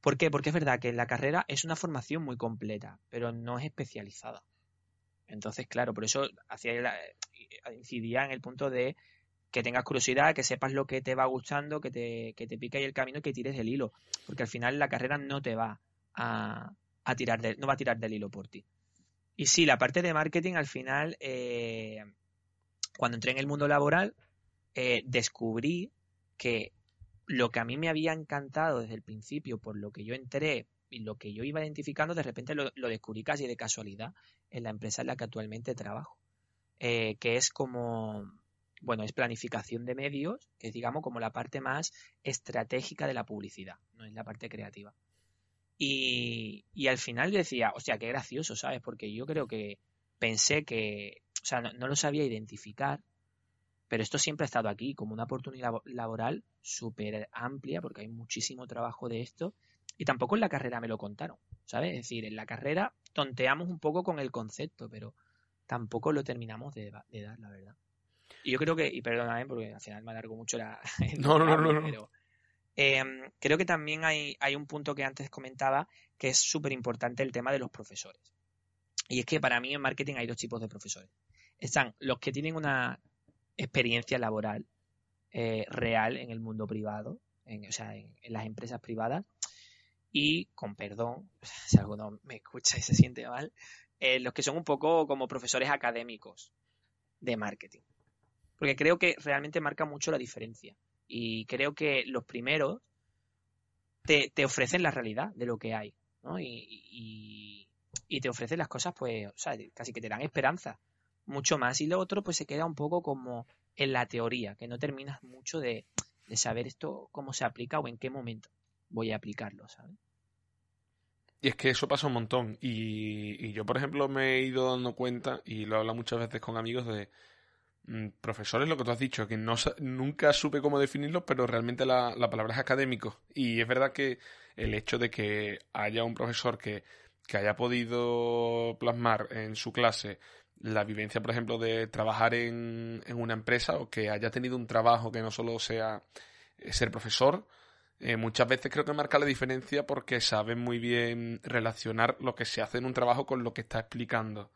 ¿Por qué? Porque es verdad que la carrera es una formación muy completa, pero no es especializada. Entonces, claro, por eso hacía incidía en el punto de que tengas curiosidad, que sepas lo que te va gustando, que te, que te pique ahí el camino y que tires del hilo. Porque al final la carrera no te va a, a tirar no va a tirar del hilo por ti. Y sí, la parte de marketing al final, eh, cuando entré en el mundo laboral, eh, descubrí que lo que a mí me había encantado desde el principio, por lo que yo entré y lo que yo iba identificando, de repente lo, descubrí casi de casualidad en la empresa en la que actualmente trabajo, eh, que es como, bueno, es planificación de medios, que es digamos como la parte más estratégica de la publicidad, no es la parte creativa. Y, y al final decía, hostia, qué gracioso, ¿sabes? Porque yo creo que pensé que, o sea, no, lo sabía identificar, pero esto siempre ha estado aquí como una oportunidad laboral súper amplia, porque hay muchísimo trabajo de esto, y tampoco en la carrera me lo contaron, ¿sabes? Es decir, en la carrera tonteamos un poco con el concepto, pero tampoco lo terminamos de, dar, la verdad. Y yo creo que, y perdóname porque al final me alargo mucho la... no, no, no, no. Em, creo que también hay, hay, un punto que antes comentaba que es súper importante el tema de los profesores. Y es que para mí en marketing hay dos tipos de profesores. Están los que tienen una experiencia laboral eh, real en el mundo privado, en, o sea, en, las empresas privadas, y con perdón, si alguno me escucha y se siente mal, eh, los que son un poco como profesores académicos de marketing. Porque creo que realmente marca mucho la diferencia. Y creo que los primeros te, te ofrecen la realidad de lo que hay, ¿no? Y, y, te ofrecen las cosas, pues, o sea, casi que te dan esperanza, mucho más. Y lo otro, pues se queda un poco como en la teoría, que no terminas mucho de, de saber esto cómo se aplica o en qué momento voy a aplicarlo, ¿sabes? Y es que eso pasa un montón. Y, y, yo, por ejemplo, me he ido dando cuenta, y lo he hablado muchas veces con amigos, de profesores, lo que tú has dicho, que no nunca supe cómo definirlo, pero realmente la, la, palabra es académico. Y es verdad que el hecho de que haya un profesor que, que haya podido plasmar en su clase la vivencia, por ejemplo, de trabajar en, en una empresa o que haya tenido un trabajo que no solo sea eh, ser profesor, eh, muchas veces creo que marca la diferencia porque saben muy bien relacionar lo que se hace en un trabajo con lo que está explicando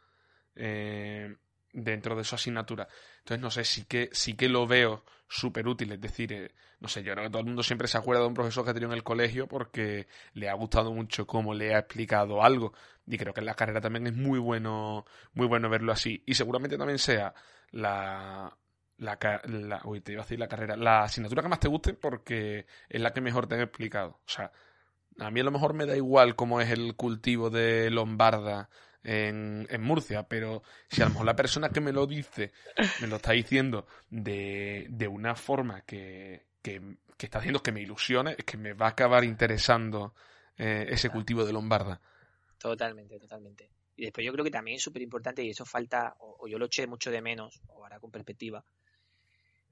eh, dentro de su asignatura. Entonces, no sé, sí que, sí que lo veo súper útil. Es decir, eh, no sé, yo creo que todo el mundo siempre se acuerda de un profesor que ha tenido en el colegio porque le ha gustado mucho cómo le ha explicado algo. Y creo que en la carrera también es muy bueno, muy bueno verlo así. Y seguramente también sea la, la, la, uy, te iba a decir la carrera, la asignatura que más te guste porque es la que mejor te he explicado. O sea, a mí a lo mejor me da igual cómo es el cultivo de lombarda en, en Murcia, pero si a lo mejor la persona que me lo dice me lo está diciendo de, de una forma que, que, que, está haciendo que me ilusione, es que me va a acabar interesando eh, ese cultivo de lombarda. Totalmente, totalmente. Y después yo creo que también es súper importante, y eso falta, o, o, yo lo eché mucho de menos, o ahora con perspectiva,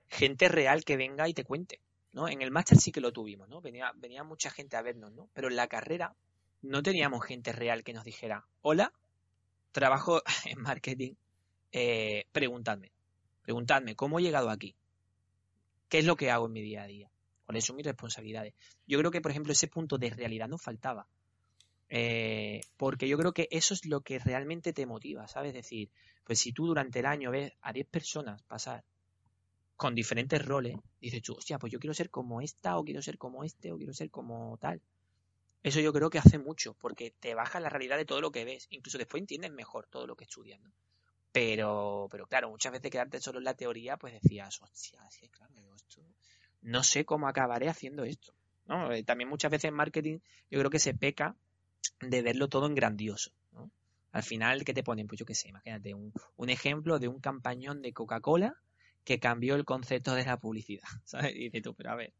gente real que venga y te cuente. ¿no? En el máster sí que lo tuvimos, ¿no? Venía, venía mucha gente a vernos, ¿no? Pero en la carrera no teníamos gente real que nos dijera, hola, trabajo en marketing, eh, preguntadme, preguntadme, ¿cómo he llegado aquí? ¿Qué es lo que hago en mi día a día? ¿Cuáles son mis responsabilidades? Yo creo que, por ejemplo, ese punto de realidad nos faltaba. Eh, porque yo creo que eso es lo que realmente te motiva, ¿sabes? Es decir, pues si tú durante el año ves a 10 personas pasar con diferentes roles, dices tú, hostia, pues yo quiero ser como esta, o quiero ser como este, o quiero ser como tal. Eso yo creo que hace mucho, porque te baja la realidad de todo lo que ves. Incluso después entiendes mejor todo lo que estudias, ¿no? Pero, pero claro, muchas veces quedarte solo en la teoría, pues decías, hostia, claro, esto, no sé cómo acabaré haciendo esto. ¿no? Eh, también muchas veces en marketing yo creo que se peca de verlo todo en grandioso. ¿no? Al final, ¿qué te ponen? Pues yo qué sé, imagínate un, un ejemplo de un campañón de Coca-Cola que cambió el concepto de la publicidad. ¿sabes? Y dices tú, pero a ver,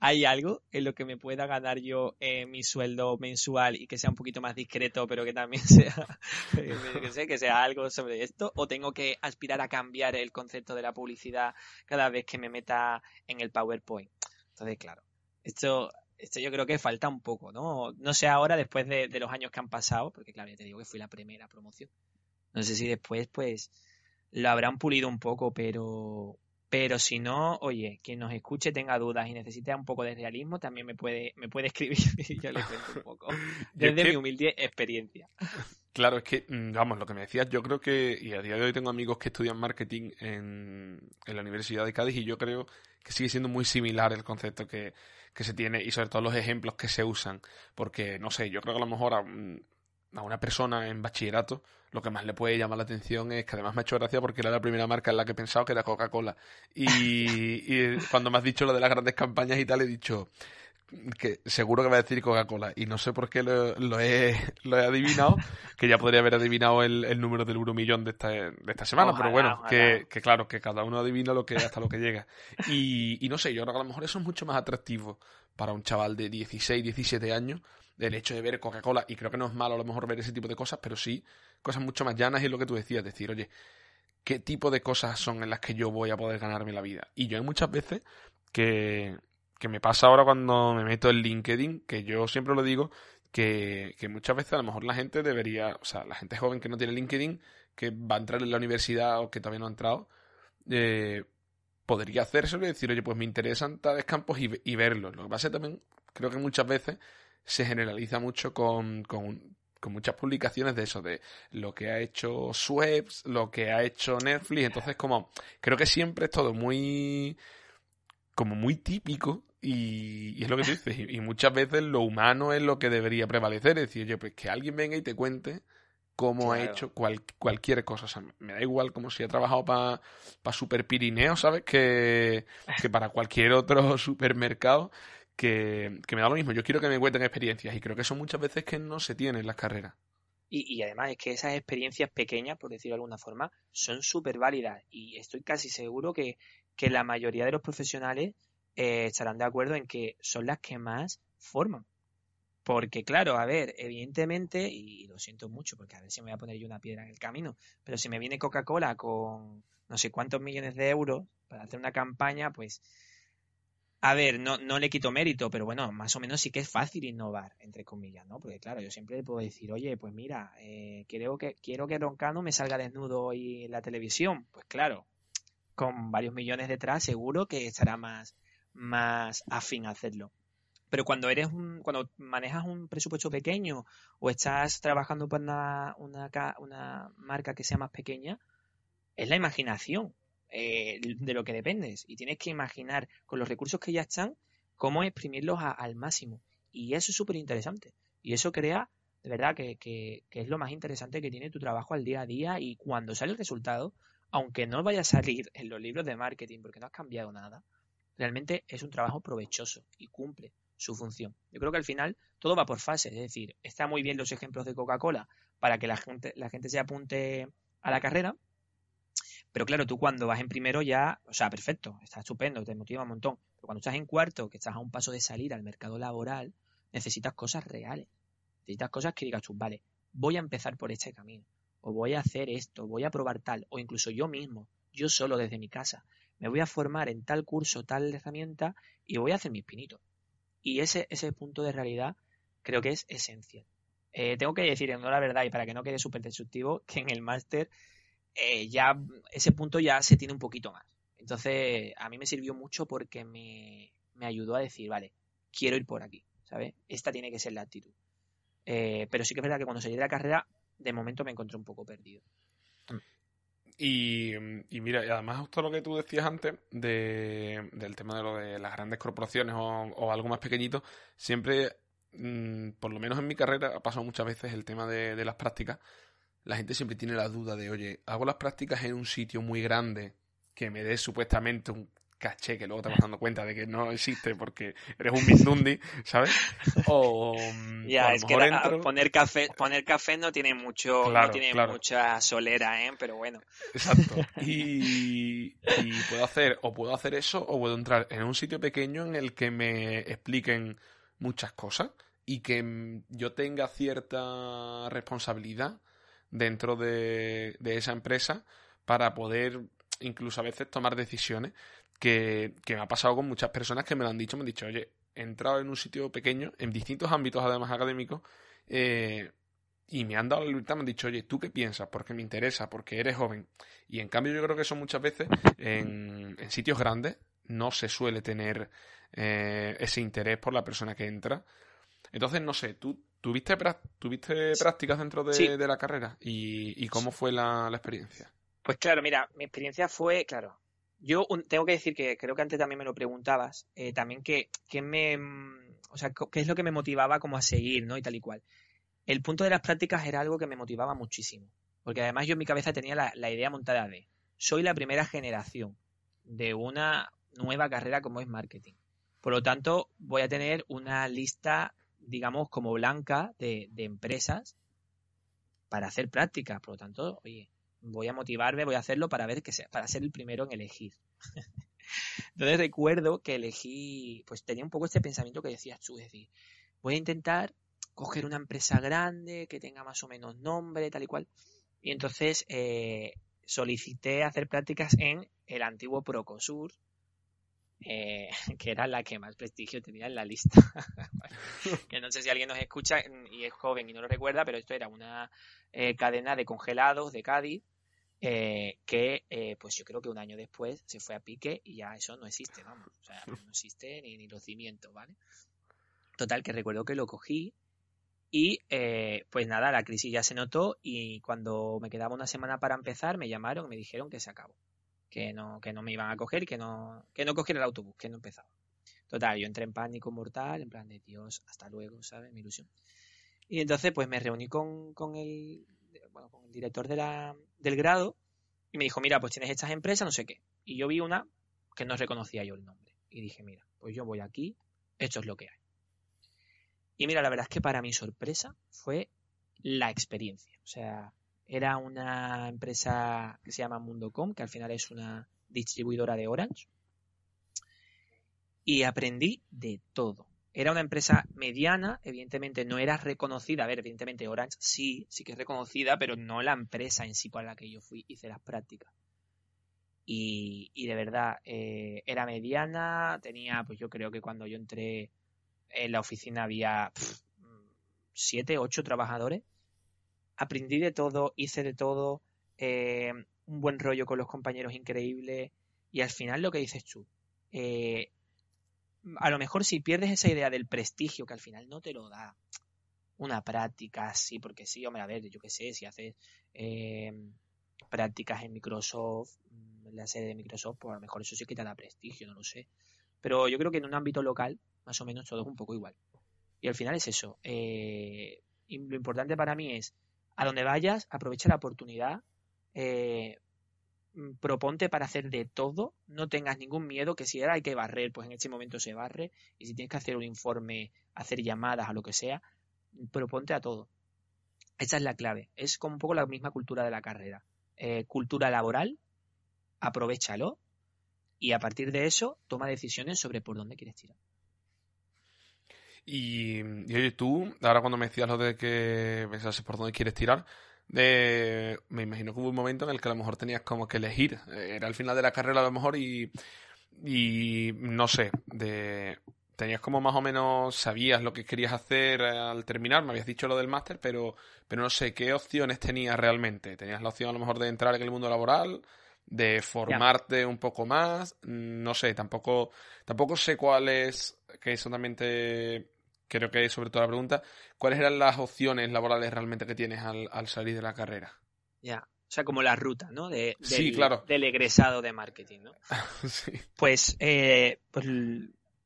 ¿hay algo en lo que me pueda ganar yo eh, mi sueldo mensual y que sea un poquito más discreto, pero que también sea, que, sé, que sea algo sobre esto? ¿O tengo que aspirar a cambiar el concepto de la publicidad cada vez que me meta en el PowerPoint? Entonces, claro, esto, esto yo creo que falta un poco, ¿no? No sé ahora, después de, de los años que han pasado, porque claro, ya te digo que fui la primera promoción. No sé si después, pues lo habrán pulido un poco, pero, pero si no, oye, quien nos escuche tenga dudas y necesite un poco de realismo, también me puede, me puede escribir y yo le cuento un poco. Desde que, mi humilde experiencia. Claro, es que, mm, vamos, lo que me decías, yo creo que, y a día de hoy tengo amigos que estudian marketing en, en la Universidad de Cádiz y yo creo que sigue siendo muy similar el concepto que, que se tiene y sobre todo los ejemplos que se usan. Porque, no sé, yo creo que a lo mejor a, una persona en bachillerato lo que más le puede llamar la atención es que además me ha hecho gracia porque era la primera marca en la que he pensado que era Coca-Cola. Y, y, cuando me has dicho lo de las grandes campañas y tal, he dicho que seguro que va a decir Coca-Cola. Y no sé por qué lo, lo, he, lo he adivinado, que ya podría haber adivinado el, el número del euromillón de esta, de esta semana. Ojalá, pero bueno, que, que, claro, que cada uno adivina lo que hasta lo que llega. Y, y no sé, yo creo que a lo mejor eso es mucho más atractivo para un chaval de 16, 17 años del hecho de ver Coca-Cola, y creo que no es malo a lo mejor ver ese tipo de cosas, pero sí cosas mucho más llanas y es lo que tú decías, decir, oye, ¿qué tipo de cosas son en las que yo voy a poder ganarme la vida? Y yo hay muchas veces que, que me pasa ahora cuando me meto en LinkedIn, que yo siempre lo digo, que, que muchas veces a lo mejor la gente debería, o sea, la gente joven que no tiene LinkedIn, que va a entrar en la universidad o que todavía no ha entrado, eh, podría hacerse y decir, oye, pues me interesan tales campos y, y verlos. Lo que pasa es también creo que muchas veces se generaliza mucho con, con, con, muchas publicaciones de eso, de lo que ha hecho Sweps, lo que ha hecho Netflix, entonces como creo que siempre es todo muy como muy típico y, y es lo que tú dices, y, y, muchas veces lo humano es lo que debería prevalecer, es decir, yo pues que alguien venga y te cuente cómo claro. ha hecho cual, cualquier cosa. O sea, me da igual como si ha trabajado para pa Super Pirineo, ¿sabes? Que, que para cualquier otro supermercado que, me da lo mismo. Yo quiero que me cuenten experiencias y creo que son muchas veces que no se tienen en las carreras. Y, y, además es que esas experiencias pequeñas, por decirlo de alguna forma, son súper válidas. Y estoy casi seguro que, que, la mayoría de los profesionales eh, estarán de acuerdo en que son las que más forman. Porque, claro, a ver, evidentemente, y lo siento mucho, porque a ver si me voy a poner yo una piedra en el camino, pero si me viene Coca-Cola con no sé cuántos millones de euros para hacer una campaña, pues, a ver, no, no le quito mérito, pero bueno, más o menos sí que es fácil innovar, entre comillas, ¿no? Porque claro, yo siempre le puedo decir, oye, pues mira, eh, quiero, que, quiero que Roncano me salga desnudo hoy en la televisión. Pues claro, con varios millones detrás, seguro que estará más, más afín a hacerlo. Pero cuando eres un, cuando manejas un presupuesto pequeño o estás trabajando para una, una, una marca que sea más pequeña, es la imaginación eh, de lo que dependes. Y tienes que imaginar con los recursos que ya están cómo exprimirlos al máximo. Y eso es súper interesante. Y eso crea, de verdad, que, que, que, es lo más interesante que tiene tu trabajo al día a día. Y cuando sale el resultado, aunque no vaya a salir en los libros de marketing porque no has cambiado nada, realmente es un trabajo provechoso y cumple su función. Yo creo que al final todo va por fases, es decir, está muy bien los ejemplos de Coca-Cola para que la gente, la gente se apunte a la carrera, pero claro, tú cuando vas en primero ya, o sea, perfecto, está estupendo, te motiva un montón. Pero cuando estás en cuarto, que estás a un paso de salir al mercado laboral, necesitas cosas reales. Necesitas cosas que digas tú, vale, voy a empezar por este camino, o voy a hacer esto, voy a probar tal, o incluso yo mismo, yo solo desde mi casa, me voy a formar en tal curso, tal herramienta, y voy a hacer mis pinitos. Y ese, ese punto de realidad creo que es esencial. Eh, tengo que decir, en la verdad, y para que no quede súper destructivo, que en el máster eh, ya ese punto ya se tiene un poquito más. Entonces, a mí me sirvió mucho porque me, me ayudó a decir, vale, quiero ir por aquí, ¿sabes? Esta tiene que ser la actitud. Eh, pero sí que es verdad que cuando salí de la carrera, de momento me encontré un poco perdido. Y, y, mira, además justo lo que tú decías antes de, del tema de lo de las grandes corporaciones o, algo más pequeñito, siempre, mmm, por lo menos en mi carrera, ha pasado muchas veces el tema de las prácticas. La gente siempre tiene la duda de, oye, hago las prácticas en un sitio muy grande que me dé supuestamente un caché que luego te vas dando cuenta de que no existe porque eres un mindundi, ¿sabes? O, ya, o es que la, entro... poner café poner café no tiene mucho claro, no tiene claro. mucha solera, ¿eh? Pero bueno. Exacto. Y, y, puedo hacer o puedo hacer eso o puedo entrar en un sitio pequeño en el que me expliquen muchas cosas y que yo tenga cierta responsabilidad dentro de, de esa empresa para poder incluso a veces tomar decisiones que, que, me ha pasado con muchas personas que me lo han dicho, me han dicho, oye, he entrado en un sitio pequeño, en distintos ámbitos además académicos, eh, y me han dado la libertad, me han dicho, oye, ¿tú qué piensas? Porque me interesa, porque eres joven. Y en cambio yo creo que eso muchas veces en, en sitios grandes no se suele tener eh, ese interés por la persona que entra. Entonces, no sé, ¿tú tuviste, tuviste prácticas dentro de, Sí. de la carrera? ¿Y, y cómo fue la, la experiencia? Pues claro, mira, mi experiencia fue, claro, yo un- tengo que decir que creo que antes también me lo preguntabas, eh, también que, que me, mm, o sea, qué es lo que me motivaba como a seguir, ¿no? Y tal y cual. El punto de las prácticas era algo que me motivaba muchísimo, porque además yo en mi cabeza tenía la, la idea montada de, soy la primera generación de una nueva carrera como es marketing. Por lo tanto, voy a tener una lista, digamos, como blanca de, empresas para hacer prácticas. Por lo tanto, oye, voy a motivarme, voy a hacerlo para ver que sea, para ser el primero en elegir. Entonces recuerdo que elegí, pues tenía un poco este pensamiento que decías tú, es decir, voy a intentar coger una empresa grande que tenga más o menos nombre, tal y cual. Y entonces eh, solicité hacer prácticas en el antiguo Procosur, eh, que era la que más prestigio tenía en la lista. que no sé si alguien nos escucha y es joven y no lo recuerda, pero esto era una eh, cadena de congelados de Cádiz eh, que pues yo creo que un año después se fue a pique y ya eso no existe, vamos, o sea, no existe ni, ni los cimientos, ¿vale? Total, que recuerdo que lo cogí y pues nada, la crisis ya se notó y cuando me quedaba una semana para empezar me llamaron y me dijeron que se acabó, que no, que no me iban a coger que no, que no cogiera el autobús, que no empezaba. Total, yo entré en pánico mortal, en plan de Dios, hasta luego, ¿sabes? Mi ilusión. Y entonces pues me reuní con, con el bueno, con el director de la, del grado y me dijo, mira, pues tienes estas empresas, no sé qué. Y yo vi una que no reconocía yo el nombre. Y dije, mira, pues yo voy aquí, esto es lo que hay. Y mira, la verdad es que para mi sorpresa fue la experiencia. O sea, era una empresa que se llama Mundocom, que al final es una distribuidora de Orange. Y aprendí de todo. Era una empresa mediana, evidentemente no era reconocida. A ver, evidentemente Orange sí, sí que es reconocida, pero no la empresa en sí para la que yo fui, hice las prácticas. Y, y de verdad, eh, era mediana, tenía, pues yo creo que cuando yo entré en la oficina había siete, ocho trabajadores. Aprendí de todo, hice de todo, eh, un buen rollo con los compañeros increíble. Y al final lo que dices tú, eh, a lo mejor si pierdes esa idea del prestigio que al final no te lo da una práctica así, porque sí, hombre, a ver, yo qué sé, si haces eh, prácticas en Microsoft, en la sede de Microsoft, pues a lo mejor eso sí que te da prestigio, no lo sé. Pero yo creo que en un ámbito local, más o menos todo es un poco igual. Y al final es eso. Y lo importante para mí es, a donde vayas, aprovecha la oportunidad, eh, proponte para hacer de todo, no tengas ningún miedo, que si ahora hay que barrer, pues en este momento se barre, y si tienes que hacer un informe, hacer llamadas, a lo que sea, proponte a todo. Esa es la clave. Es como un poco la misma cultura de la carrera. Eh, cultura laboral, aprovechalo y a partir de eso toma decisiones sobre por dónde quieres tirar. Y, oye, tú, ahora cuando me decías lo de que pensases por dónde quieres tirar, de, me imagino que hubo un momento en el que a lo mejor tenías como que elegir. Era el final de la carrera a lo mejor y, y no sé, tenías como más o menos, sabías lo que querías hacer al terminar, me habías dicho lo del máster, pero, pero no sé, ¿qué opciones tenías realmente? ¿Tenías la opción a lo mejor de entrar en el mundo laboral? de formarte un poco más. No sé, tampoco, tampoco sé cuáles, que eso también creo que es sobre todo la pregunta, ¿cuáles eran las opciones laborales realmente que tienes al, salir de la carrera? Ya, o sea, como la ruta, ¿no? De, del, sí, claro. del egresado de marketing, ¿no? sí. Pues, eh, pues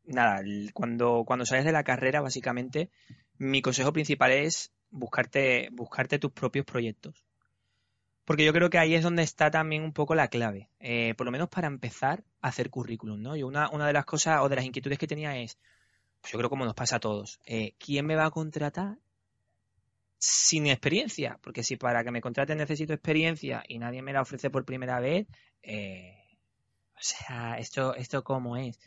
nada, cuando, cuando sales de la carrera, básicamente, mi consejo principal es buscarte, buscarte tus propios proyectos. Porque yo creo que ahí es donde está también un poco la clave. Eh, por lo menos para empezar a hacer currículum, ¿no? Yo una, una de las cosas o de las inquietudes que tenía es, pues yo creo como nos pasa a todos, eh, ¿quién me va a contratar sin experiencia? Porque si para que me contraten necesito experiencia y nadie me la ofrece por primera vez, eh, o sea, esto, esto cómo es.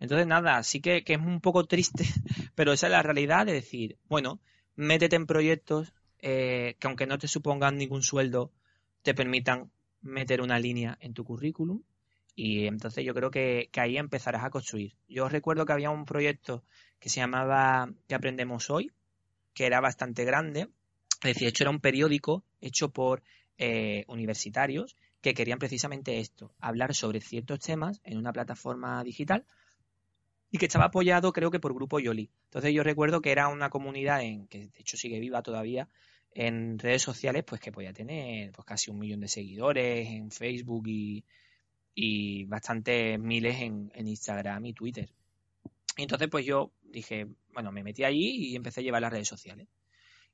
Entonces, nada, sí que, que, es un poco triste, pero esa es la realidad de decir, bueno, métete en proyectos que aunque no te supongan ningún sueldo, te permitan meter una línea en tu currículum y entonces yo creo que, ahí empezarás a construir. Yo recuerdo que había un proyecto que se llamaba ¿Qué aprendemos hoy? que era bastante grande. Es decir, hecho era un periódico hecho por eh, universitarios que querían precisamente esto, hablar sobre ciertos temas en una plataforma digital y que estaba apoyado creo que por Grupo Yoli. Entonces yo recuerdo que era una comunidad en que de hecho sigue viva todavía, en redes sociales, pues que podía tener pues casi un millón de seguidores en Facebook y, y bastantes miles en, Instagram y Twitter. Y entonces, pues yo dije, bueno, me metí allí y empecé a llevar las redes sociales.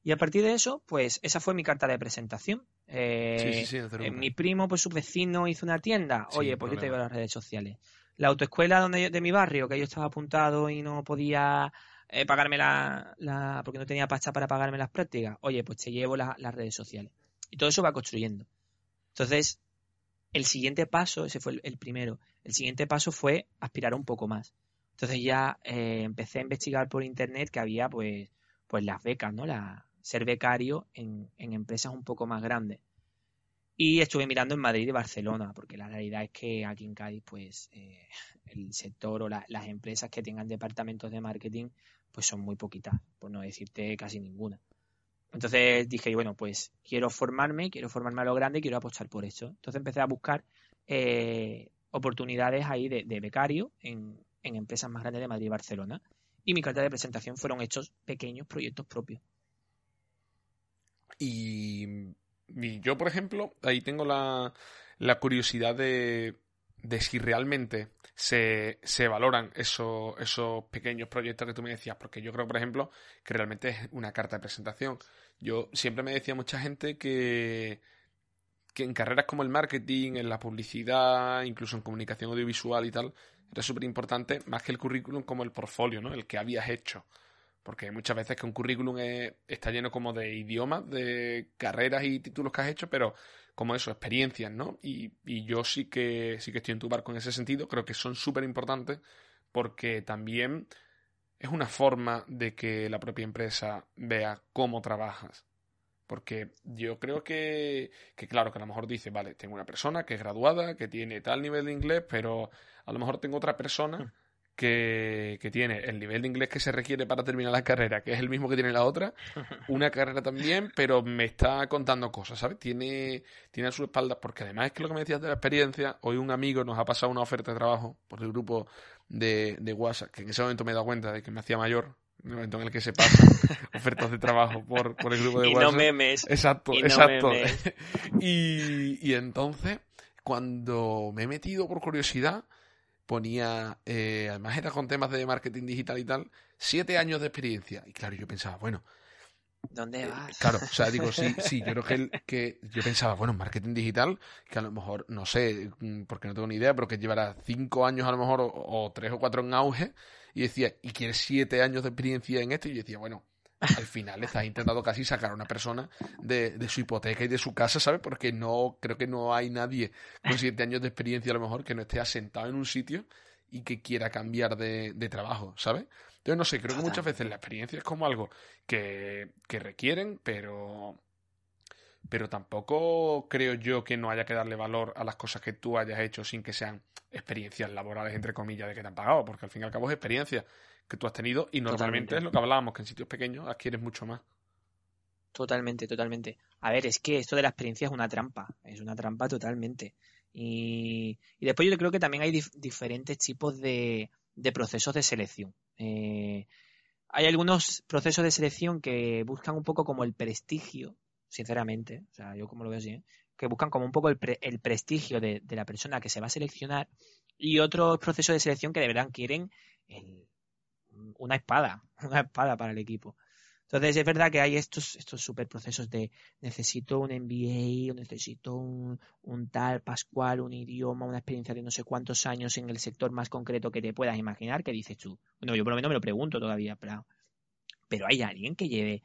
Y a partir de eso, pues esa fue mi carta de presentación. Eh, eh, mi primo, pues su vecino hizo una tienda. Oye, pues yo te llevo las redes sociales. La autoescuela donde de mi barrio, que yo estaba apuntado y no podía eh, pagarme la, porque no tenía pasta para pagarme las prácticas, oye, pues te llevo las redes sociales. Y todo eso va construyendo. Entonces, el siguiente paso, ese fue el, primero, el siguiente paso fue aspirar un poco más. Entonces ya eh, empecé a investigar por internet que había pues, pues las becas, ¿no? La, ser becario en, en empresas un poco más grandes. Y estuve mirando en Madrid y Barcelona, porque la realidad es que aquí en Cádiz, pues, eh, el sector o las empresas que tengan departamentos de marketing, pues son muy poquitas, por no decirte casi ninguna. Entonces dije, bueno, pues quiero formarme, quiero formarme a lo grande quiero apostar por eso. Entonces empecé a buscar eh, oportunidades ahí de, becario en, empresas más grandes de Madrid y Barcelona. Y mi carta de presentación fueron estos pequeños proyectos propios. Y yo, por ejemplo, ahí tengo la, la curiosidad de, si realmente se, se valoran esos pequeños proyectos que tú me decías, porque yo creo, por ejemplo, que realmente es una carta de presentación. Yo siempre me decía mucha gente que, que en carreras como el marketing, en la publicidad, incluso en comunicación audiovisual y tal, era súper importante, más que el currículum, como el portfolio, ¿no? El que habías hecho. Porque muchas veces que un currículum está lleno como de idiomas, de carreras y títulos que has hecho, pero como eso, experiencias, ¿no? Y, y yo sí que, sí que estoy en tu barco en ese sentido, creo que son súper importantes porque también es una forma de que la propia empresa vea cómo trabajas. Porque yo creo que, que, claro, que a lo mejor dice, vale, tengo una persona que es graduada, que tiene tal nivel de inglés, pero a lo mejor tengo otra persona hmm que, tiene el nivel de inglés que se requiere para terminar la carrera, que es el mismo que tiene la otra, una carrera también, pero me está contando cosas, ¿sabes? Tiene, tiene a su espalda, porque además es que lo que me decías de la experiencia, hoy un amigo nos ha pasado una oferta de trabajo por el grupo de, de WhatsApp, que en ese momento me he dado cuenta de que me hacía mayor, en el momento en el que se pasan ofertas de trabajo por, por el grupo de WhatsApp. Y no memes. Exacto, exacto. y, y entonces, cuando me he metido por curiosidad, ponía, eh, además era con temas de marketing digital y tal, siete años de experiencia. Y claro, yo pensaba, bueno. ¿Dónde eh, vas? claro, o sea, digo, sí, sí, yo creo que, que yo pensaba, bueno, marketing digital, que a lo mejor, no sé, mm, porque no tengo ni idea, pero que llevará cinco años a lo mejor, o, o tres o cuatro en auge, y decía, ¿y quieres siete años de experiencia en esto? Y yo decía, bueno, al final estás intentando casi sacar a una persona de, de, su hipoteca y de su casa, ¿sabes? Porque no, creo que no hay nadie con siete años de experiencia a lo mejor que no esté asentado en un sitio y que quiera cambiar de, de trabajo, ¿sabes? Entonces, no sé, creo que muchas veces la experiencia es como algo que, que requieren, pero pero tampoco creo yo que no haya que darle valor a las cosas que tú hayas hecho sin que sean experiencias laborales, entre comillas, de que te han pagado, porque al fin y al cabo es experiencia que tú has tenido y normalmente es lo que hablábamos, que en sitios pequeños adquieres mucho más. Totalmente, totalmente. A ver, es que esto de la experiencia es una trampa, es una trampa totalmente. Y, y después yo creo que también hay diferentes tipos de, de, procesos de selección. Eh, hay algunos procesos de selección que buscan un poco como el prestigio, sinceramente, o sea, yo como lo veo así, ¿eh? que buscan como un poco el, pre, el prestigio de, de, la persona que se va a seleccionar y otros procesos de selección que de verdad quieren el, una espada, una espada para el equipo. Entonces es verdad que hay estos, estos super procesos de necesito un MBA, o necesito un, un, tal Pascual, un idioma, una experiencia de no sé cuántos años en el sector más concreto que te puedas imaginar, que dices tú. Bueno, yo por lo menos me lo pregunto todavía, pero, pero hay alguien que lleve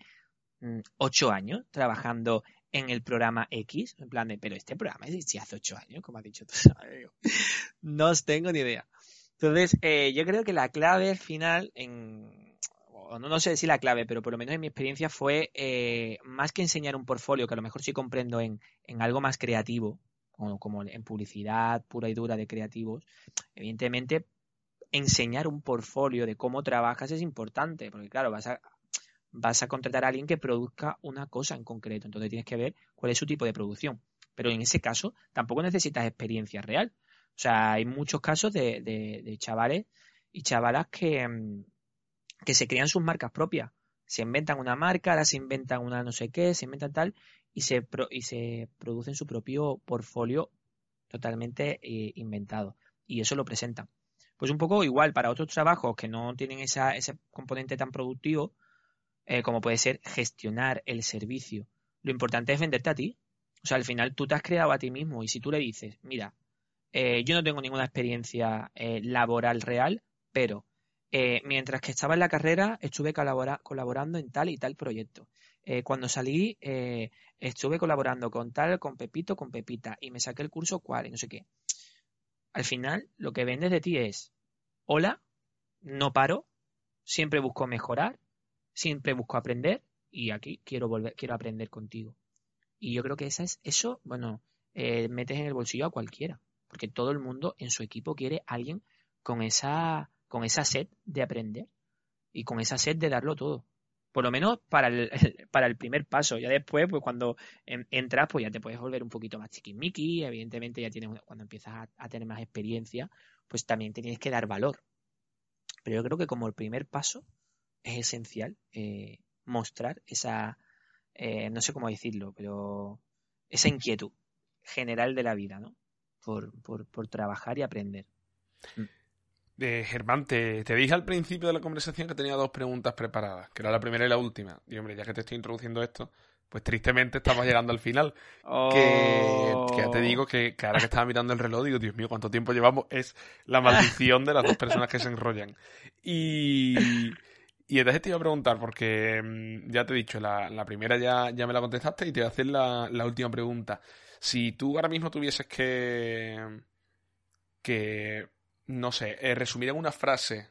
mm, ocho años trabajando en el programa X, en plan de, pero este programa existía hace ocho años, como has dicho tú. no os tengo ni idea. Entonces, eh, yo creo que la clave al final, en, no, no, sé si la clave, pero por lo menos en mi experiencia fue eh, más que enseñar un portfolio, que a lo mejor sí comprendo en, algo más creativo, como, como, en publicidad pura y dura de creativos, evidentemente enseñar un portfolio de cómo trabajas es importante, porque claro, vas a, vas a contratar a alguien que produzca una cosa en concreto, entonces tienes que ver cuál es su tipo de producción. Pero en ese caso tampoco necesitas experiencia real. O sea, hay muchos casos de, de, de chavales y chavalas que, mm, que se crean sus marcas propias. Se inventan una marca, ahora se inventan una no sé qué, se inventan tal y se, y se producen su propio portfolio totalmente eh, inventado. Y eso lo presentan. Pues un poco igual para otros trabajos que no tienen ese componente tan productivo, eh, como puede ser gestionar el servicio. Lo importante es venderte a ti. O sea, al final tú te has creado a ti mismo y si tú le dices, mira, eh, yo no tengo ninguna experiencia laboral real, pero eh, mientras que estaba en la carrera estuve colabora colaborando en tal y tal proyecto. Eh, cuando salí estuve colaborando con tal, con Pepito, con Pepita y me saqué el curso cuál y no sé qué. Al final lo que vendes de ti es, hola, no paro, siempre busco mejorar, siempre busco aprender y aquí quiero volver, quiero aprender contigo. Y yo creo que esa es, eso, bueno, metes en el bolsillo a cualquiera porque todo el mundo en su equipo quiere alguien con esa, con esa sed de aprender y con esa sed de darlo todo. Por lo menos para el, para el primer paso. Ya después, pues cuando entras, pues ya te puedes volver un poquito más chiquimiqui. Evidentemente, ya tienes, cuando empiezas a, tener más experiencia, pues también tienes que dar valor. Pero yo creo que como el primer paso es esencial eh, mostrar esa, eh, no sé cómo decirlo, pero esa inquietud general de la vida, ¿no? por, por, por trabajar y aprender. Eh, Germán, te, te, dije al principio de la conversación que tenía dos preguntas preparadas, que era la primera y la última. Y hombre, ya que te estoy introduciendo esto, pues tristemente estamos llegando al final. Que, ya te digo que, que, ahora que estaba mirando el reloj, digo, Dios mío, cuánto tiempo llevamos. Es la maldición de las dos personas que se enrollan. Y, y entonces te iba a preguntar, porque mm, ya te he dicho, la, la primera ya, ya me la contestaste y te voy a hacer la, la última pregunta. Si tú ahora mismo tuvieses que, que no sé, eh, resumir en una frase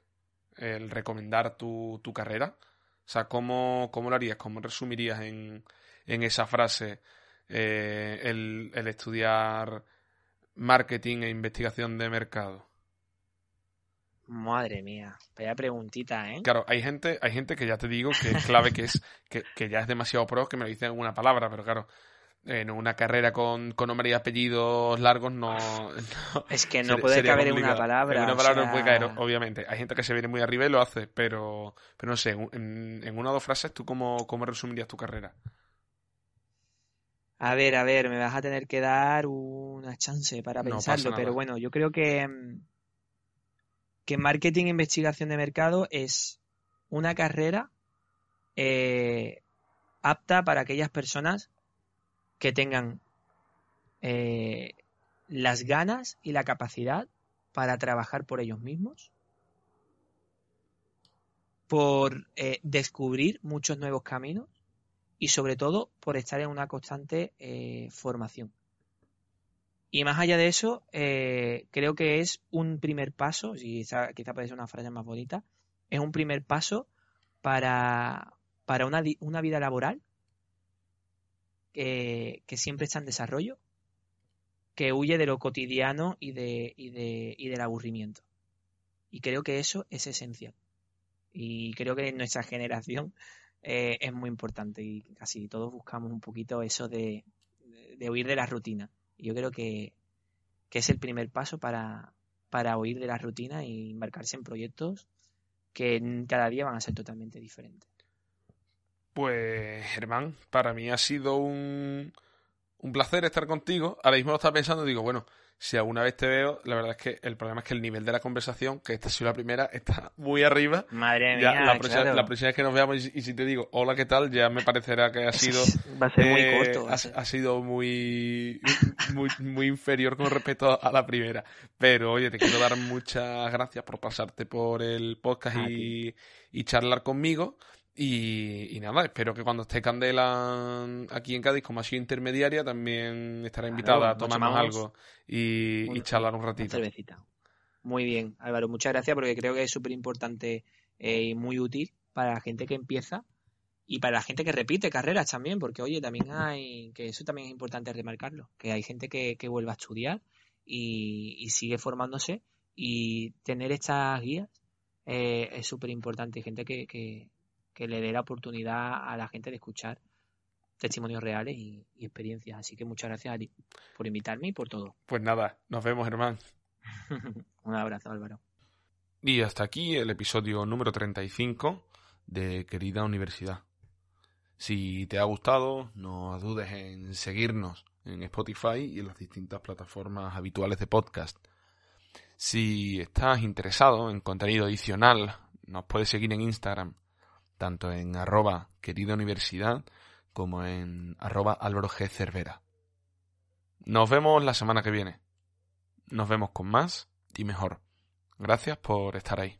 el recomendar tu, tu carrera, o sea, ¿cómo, ¿cómo, lo harías? ¿Cómo resumirías en, en esa frase eh, el, el estudiar marketing e investigación de mercado? Madre mía, vaya preguntita, ¿eh? Claro, hay gente, hay gente que ya te digo que es clave, que es, que, que ya es demasiado pro que me lo dicen en una palabra, pero claro, en una carrera con, con nombre y apellidos largos no, es que no puede caber en una palabra en una palabra no puede caer obviamente. Hay gente que se viene muy arriba y lo hace pero pero no sé en, en una o dos frases tú cómo, cómo resumirías tu carrera a ver a ver me vas a tener que dar una chance para pensarlo pero bueno yo creo que que marketing e investigación de mercado es una carrera eh, apta para aquellas personas que tengan eh, las ganas y la capacidad para trabajar por ellos mismos, por eh, descubrir muchos nuevos caminos y sobre todo por estar en una constante formación. Y más allá de eso, eh, creo que es un primer paso, y quizá, quizá puede ser una frase más bonita, es un primer paso para, para una, una vida laboral que, que, siempre está en desarrollo, que huye de lo cotidiano y, de, y, de, y del aburrimiento. Y creo que eso es esencial. Y creo que en nuestra generación eh, es muy importante y casi todos buscamos un poquito eso de, de huir de la rutina y yo creo que, es el primer paso para, para huir de la rutina y embarcarse en proyectos que cada día van a ser totalmente diferentes. Pues, Germán, para mí ha sido un, un placer estar contigo. Ahora mismo lo estaba pensando y digo, bueno, si alguna vez te veo, la verdad es que el problema es que el nivel de la conversación, que esta ha sido la primera, está muy arriba. Madre mía, la, próxima, la próxima vez que nos veamos y, si te digo, hola, ¿qué tal? Ya me parecerá que ha sido... Va a ser muy eh, corto. Ha, sido muy, muy, muy inferior con respecto a la primera. Pero, oye, te quiero dar muchas gracias por pasarte por el podcast y, y charlar conmigo. Y, nada, espero que cuando esté Candela aquí en Cádiz, como ha sido intermediaria, también estará invitada a tomarnos algo y, charlar un ratito. cervecita. Muy bien, Álvaro, muchas gracias porque creo que es súper importante eh, y muy útil para la gente que empieza y para la gente que repite carreras también, porque oye, también hay, que eso también es importante remarcarlo, que hay gente que, que vuelve a estudiar y, sigue formándose y tener estas guías eh, es súper importante. Gente que, que, que le dé la oportunidad a la gente de escuchar testimonios reales y, experiencias. Así que muchas gracias a ti por invitarme y por todo. Pues nada, nos vemos, hermano. Un abrazo, Álvaro. Y hasta aquí el episodio número 35 de Querida Universidad. Si te ha gustado, no dudes en seguirnos en Spotify y en las distintas plataformas habituales de podcast. Si estás interesado en contenido adicional, nos puedes seguir en Instagram tanto en arroba querida universidad como en arroba Álvaro G. Cervera. Nos vemos la semana que viene. Nos vemos con más y mejor. Gracias por estar ahí.